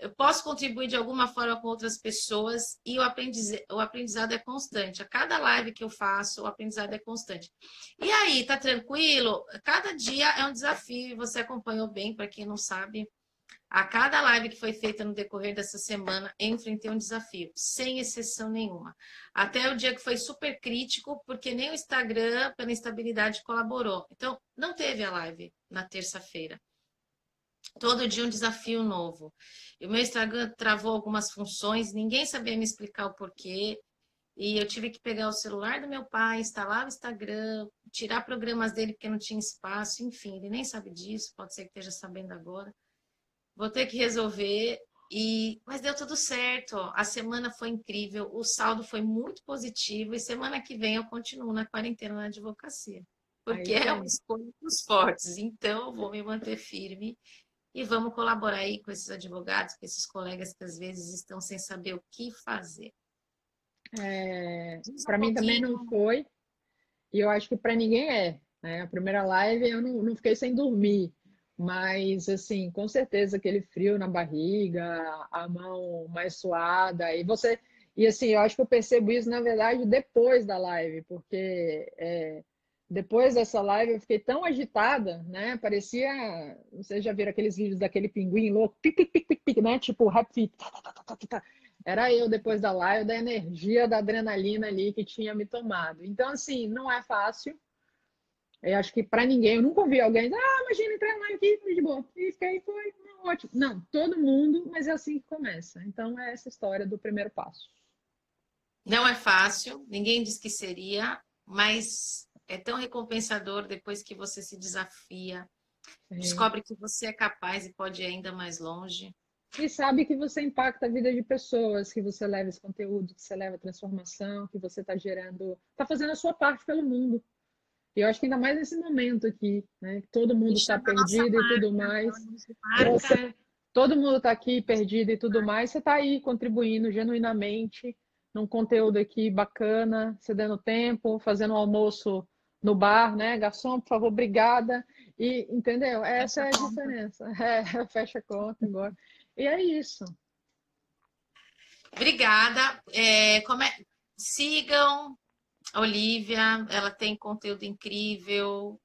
S3: eu posso contribuir de alguma forma com outras pessoas e o aprendizado, o aprendizado é constante. A cada live que eu faço, o aprendizado é constante. E aí, tá tranquilo? Cada dia é um desafio, você acompanhou bem, para quem não sabe. A cada live que foi feita no decorrer dessa semana, enfrentei um desafio, sem exceção nenhuma. Até o dia que foi super crítico, porque nem o Instagram, pela instabilidade, colaborou. Então, não teve a live na terça-feira. Todo dia um desafio novo. E o meu Instagram travou algumas funções, ninguém sabia me explicar o porquê. E eu tive que pegar o celular do meu pai, instalar o Instagram, tirar programas dele porque não tinha espaço, enfim, ele nem sabe disso, pode ser que esteja sabendo agora. Vou ter que resolver e mas deu tudo certo. A semana foi incrível, o saldo foi muito positivo e semana que vem eu continuo na quarentena na advocacia. Porque Aí, é uma escolha dos fortes, então eu vou me manter firme e vamos colaborar aí com esses advogados, com esses colegas que às vezes estão sem saber o que fazer.
S2: É, para um mim também não foi, e eu acho que para ninguém é. Né? A primeira live eu não, não fiquei sem dormir, mas assim, com certeza aquele frio na barriga, a mão mais suada, e você. E assim, eu acho que eu percebo isso, na verdade, depois da live, porque é, depois dessa live eu fiquei tão agitada, né? Parecia, vocês já viram aqueles vídeos daquele pinguim louco, pic, pic, pic, pic, pic né? Tipo rap Era eu depois da live, da energia, da adrenalina ali que tinha me tomado. Então, assim, não é fácil. Eu acho que para ninguém, eu nunca ouvi alguém dizer, ah, imagina entrar lá aqui, de boa. E fiquei, foi ótimo. Não, todo mundo, mas é assim que começa. Então, é essa história do primeiro passo.
S3: Não é fácil, ninguém disse que seria, mas é tão recompensador depois que você se desafia, Sim. descobre que você é capaz e pode ir ainda mais longe.
S2: E sabe que você impacta a vida de pessoas, que você leva esse conteúdo, que você leva a transformação, que você está gerando, está fazendo a sua parte pelo mundo. E eu acho que ainda mais nesse momento aqui, né? Todo mundo está perdido e tudo mais. Você, todo mundo está aqui perdido e tudo mais. Você está aí contribuindo genuinamente num conteúdo aqui bacana, cedendo tempo, fazendo um almoço no bar, né? Garçom, por favor, obrigada. E entendeu? Essa fecha é a diferença. É, fecha a conta agora. E é isso.
S3: Obrigada. É, come... Sigam Olivia, ela tem conteúdo incrível,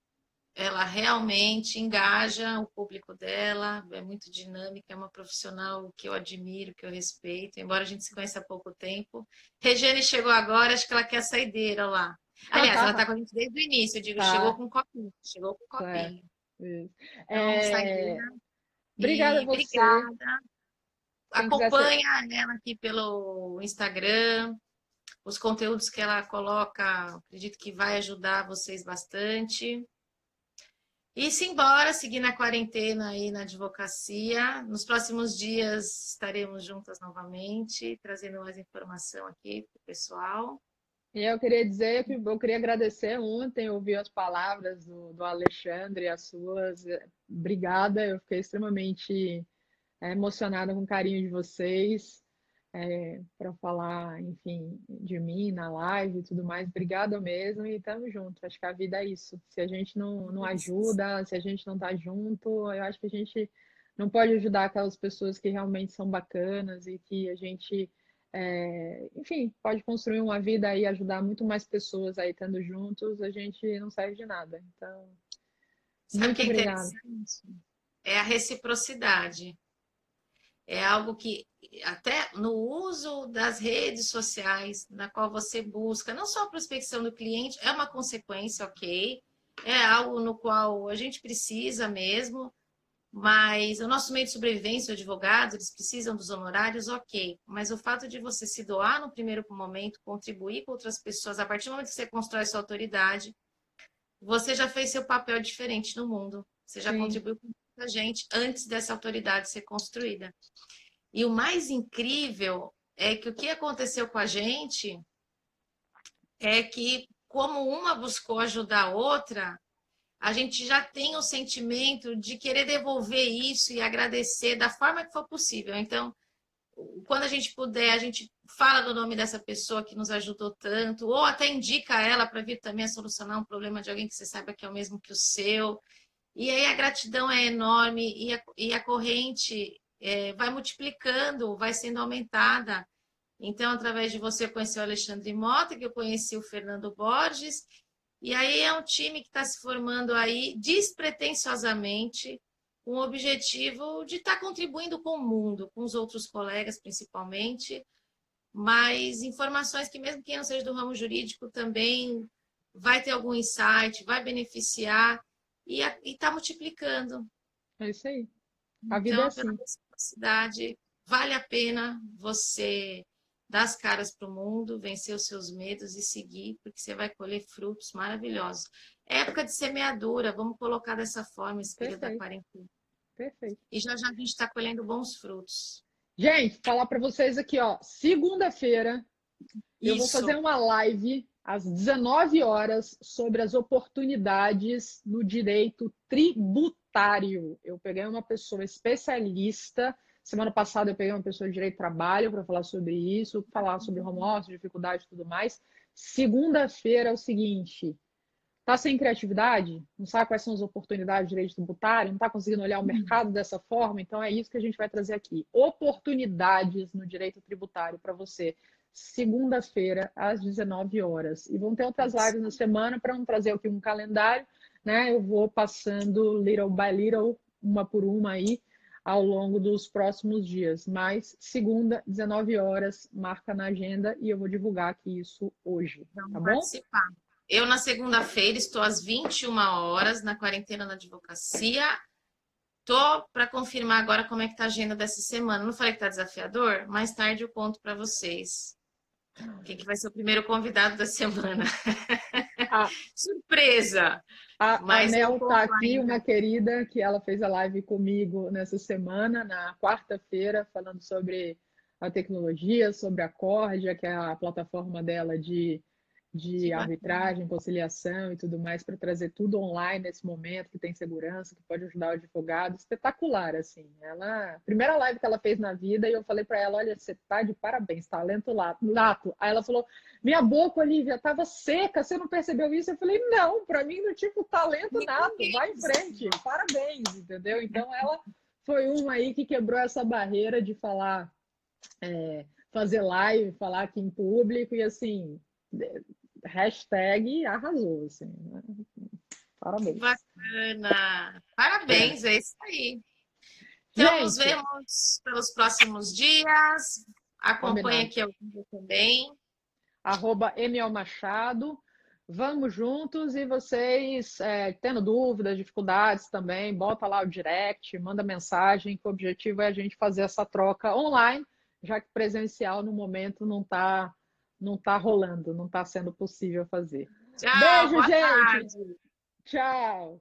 S3: ela realmente engaja o público dela, é muito dinâmica, é uma profissional que eu admiro, que eu respeito, embora a gente se conheça há pouco tempo. Regiane chegou agora, acho que ela quer a saideira lá. Aliás, ela está com a gente desde o início, eu digo, tá. chegou com um copinho, chegou com um copinho. É.
S2: Então, é... Obrigada a você.
S3: Obrigada. Acompanha ela aqui pelo Instagram, os conteúdos que ela coloca, acredito que vai ajudar vocês bastante. E se embora, seguir na quarentena aí na advocacia. Nos próximos dias estaremos juntas novamente, trazendo mais informação aqui para o pessoal.
S2: E eu queria dizer que eu queria agradecer ontem, ouvi as palavras do, do Alexandre, as suas. Obrigada, eu fiquei extremamente é, emocionada com o carinho de vocês é, para falar, enfim, de mim na live e tudo mais. Obrigada mesmo e estamos juntos. Acho que a vida é isso. Se a gente não, não ajuda, se a gente não está junto, eu acho que a gente não pode ajudar aquelas pessoas que realmente são bacanas e que a gente é, enfim, pode construir uma vida e ajudar muito mais pessoas aí estando juntos, a gente não serve de nada. Então,
S3: Sabe muito que é obrigada. É a reciprocidade. É algo que até no uso das redes sociais, na qual você busca não só a prospecção do cliente, é uma consequência, ok? É algo no qual a gente precisa mesmo, Mas o nosso meio de sobrevivência, os advogados, eles precisam dos honorários, ok. Mas o fato de você se doar no primeiro momento, contribuir com outras pessoas, a partir do momento que você constrói sua autoridade, você já fez seu papel diferente no mundo. Você já Sim. contribuiu com muita gente antes dessa autoridade ser construída. E o mais incrível é que o que aconteceu com a gente é que, como uma buscou ajudar a outra, a gente já tem o sentimento de querer devolver isso e agradecer da forma que for possível. Então, quando a gente puder, a gente fala do nome dessa pessoa que nos ajudou tanto, ou até indica ela para vir também a solucionar um problema de alguém que você saiba que é o mesmo que o seu. E aí a gratidão é enorme e a, e a corrente é, vai multiplicando, vai sendo aumentada. Então, através de você, eu conheci o Alexandre Mota, que eu conheci o Fernando Borges, e aí é um time que está se formando aí despretensiosamente, com o objetivo de estar tá contribuindo com o mundo, com os outros colegas principalmente, mas informações que mesmo quem não seja do ramo jurídico também vai ter algum insight, vai beneficiar e está multiplicando.
S2: É isso aí. A vida é então, é assim.
S3: cidade vale a pena você dar as caras para o mundo, vencer os seus medos e seguir, porque você vai colher frutos maravilhosos. Época de semeadura, vamos colocar dessa forma esse período Perfeito. da quarentena.
S2: Perfeito.
S3: E já já a gente está colhendo bons frutos.
S2: Gente, falar para vocês aqui, ó, segunda-feira eu vou fazer uma live às 19 horas sobre as oportunidades no direito tributário. Eu peguei uma pessoa especialista Semana passada eu peguei uma pessoa de direito de trabalho para falar sobre isso, falar sobre home office, dificuldade e tudo mais. Segunda-feira é o seguinte: tá sem criatividade? Não sabe quais são as oportunidades de direito tributário? Não está conseguindo olhar o uhum. mercado dessa forma? Então é isso que a gente vai trazer aqui. Oportunidades no direito tributário para você. Segunda-feira, às 19 horas. E vão ter outras lives na semana para não trazer aqui um calendário, né? Eu vou passando little by little, uma por uma aí, ao longo dos próximos dias. Mas segunda, 19 horas, marca na agenda e eu vou divulgar aqui isso hoje. Vamos tá bom? Participar.
S3: Eu, na segunda-feira, estou às 21 horas na quarentena na advocacia. Tô para confirmar agora como é que tá a agenda dessa semana. Não falei que tá desafiador? Mais tarde eu conto para vocês. Quem que vai ser o primeiro convidado da semana? Ah, Surpresa!
S2: A, Mas a Mel está aqui, uma querida, que ela fez a live comigo nessa semana, na quarta-feira, falando sobre a tecnologia, sobre a Cordia, que é a plataforma dela de de arbitragem, conciliação e tudo mais para trazer tudo online nesse momento que tem segurança, que pode ajudar o advogado, espetacular assim. Ela, primeira live que ela fez na vida e eu falei para ela, olha, você tá de parabéns, talento lato. Aí ela falou: "Minha boca, Olivia, estava seca, você não percebeu isso?" Eu falei: "Não, para mim não tipo talento nato, vai em frente. Parabéns", entendeu? Então ela foi uma aí que quebrou essa barreira de falar é, fazer live, falar aqui em público e assim, hashtag arrasou, assim. Né? Parabéns.
S3: Bacana. Parabéns, é, é isso aí. Então, Gente, nos vemos pelos próximos dias. Acompanhe aqui o vídeo também.
S2: Arroba Emiel Machado. Vamos juntos e vocês, é, tendo dúvidas, dificuldades também, bota lá o direct, manda mensagem, que o objetivo é a gente fazer essa troca online, já que presencial no momento não está não está rolando, não está sendo possível fazer. Tchau, Beijo, gente. Tarde. Tchau.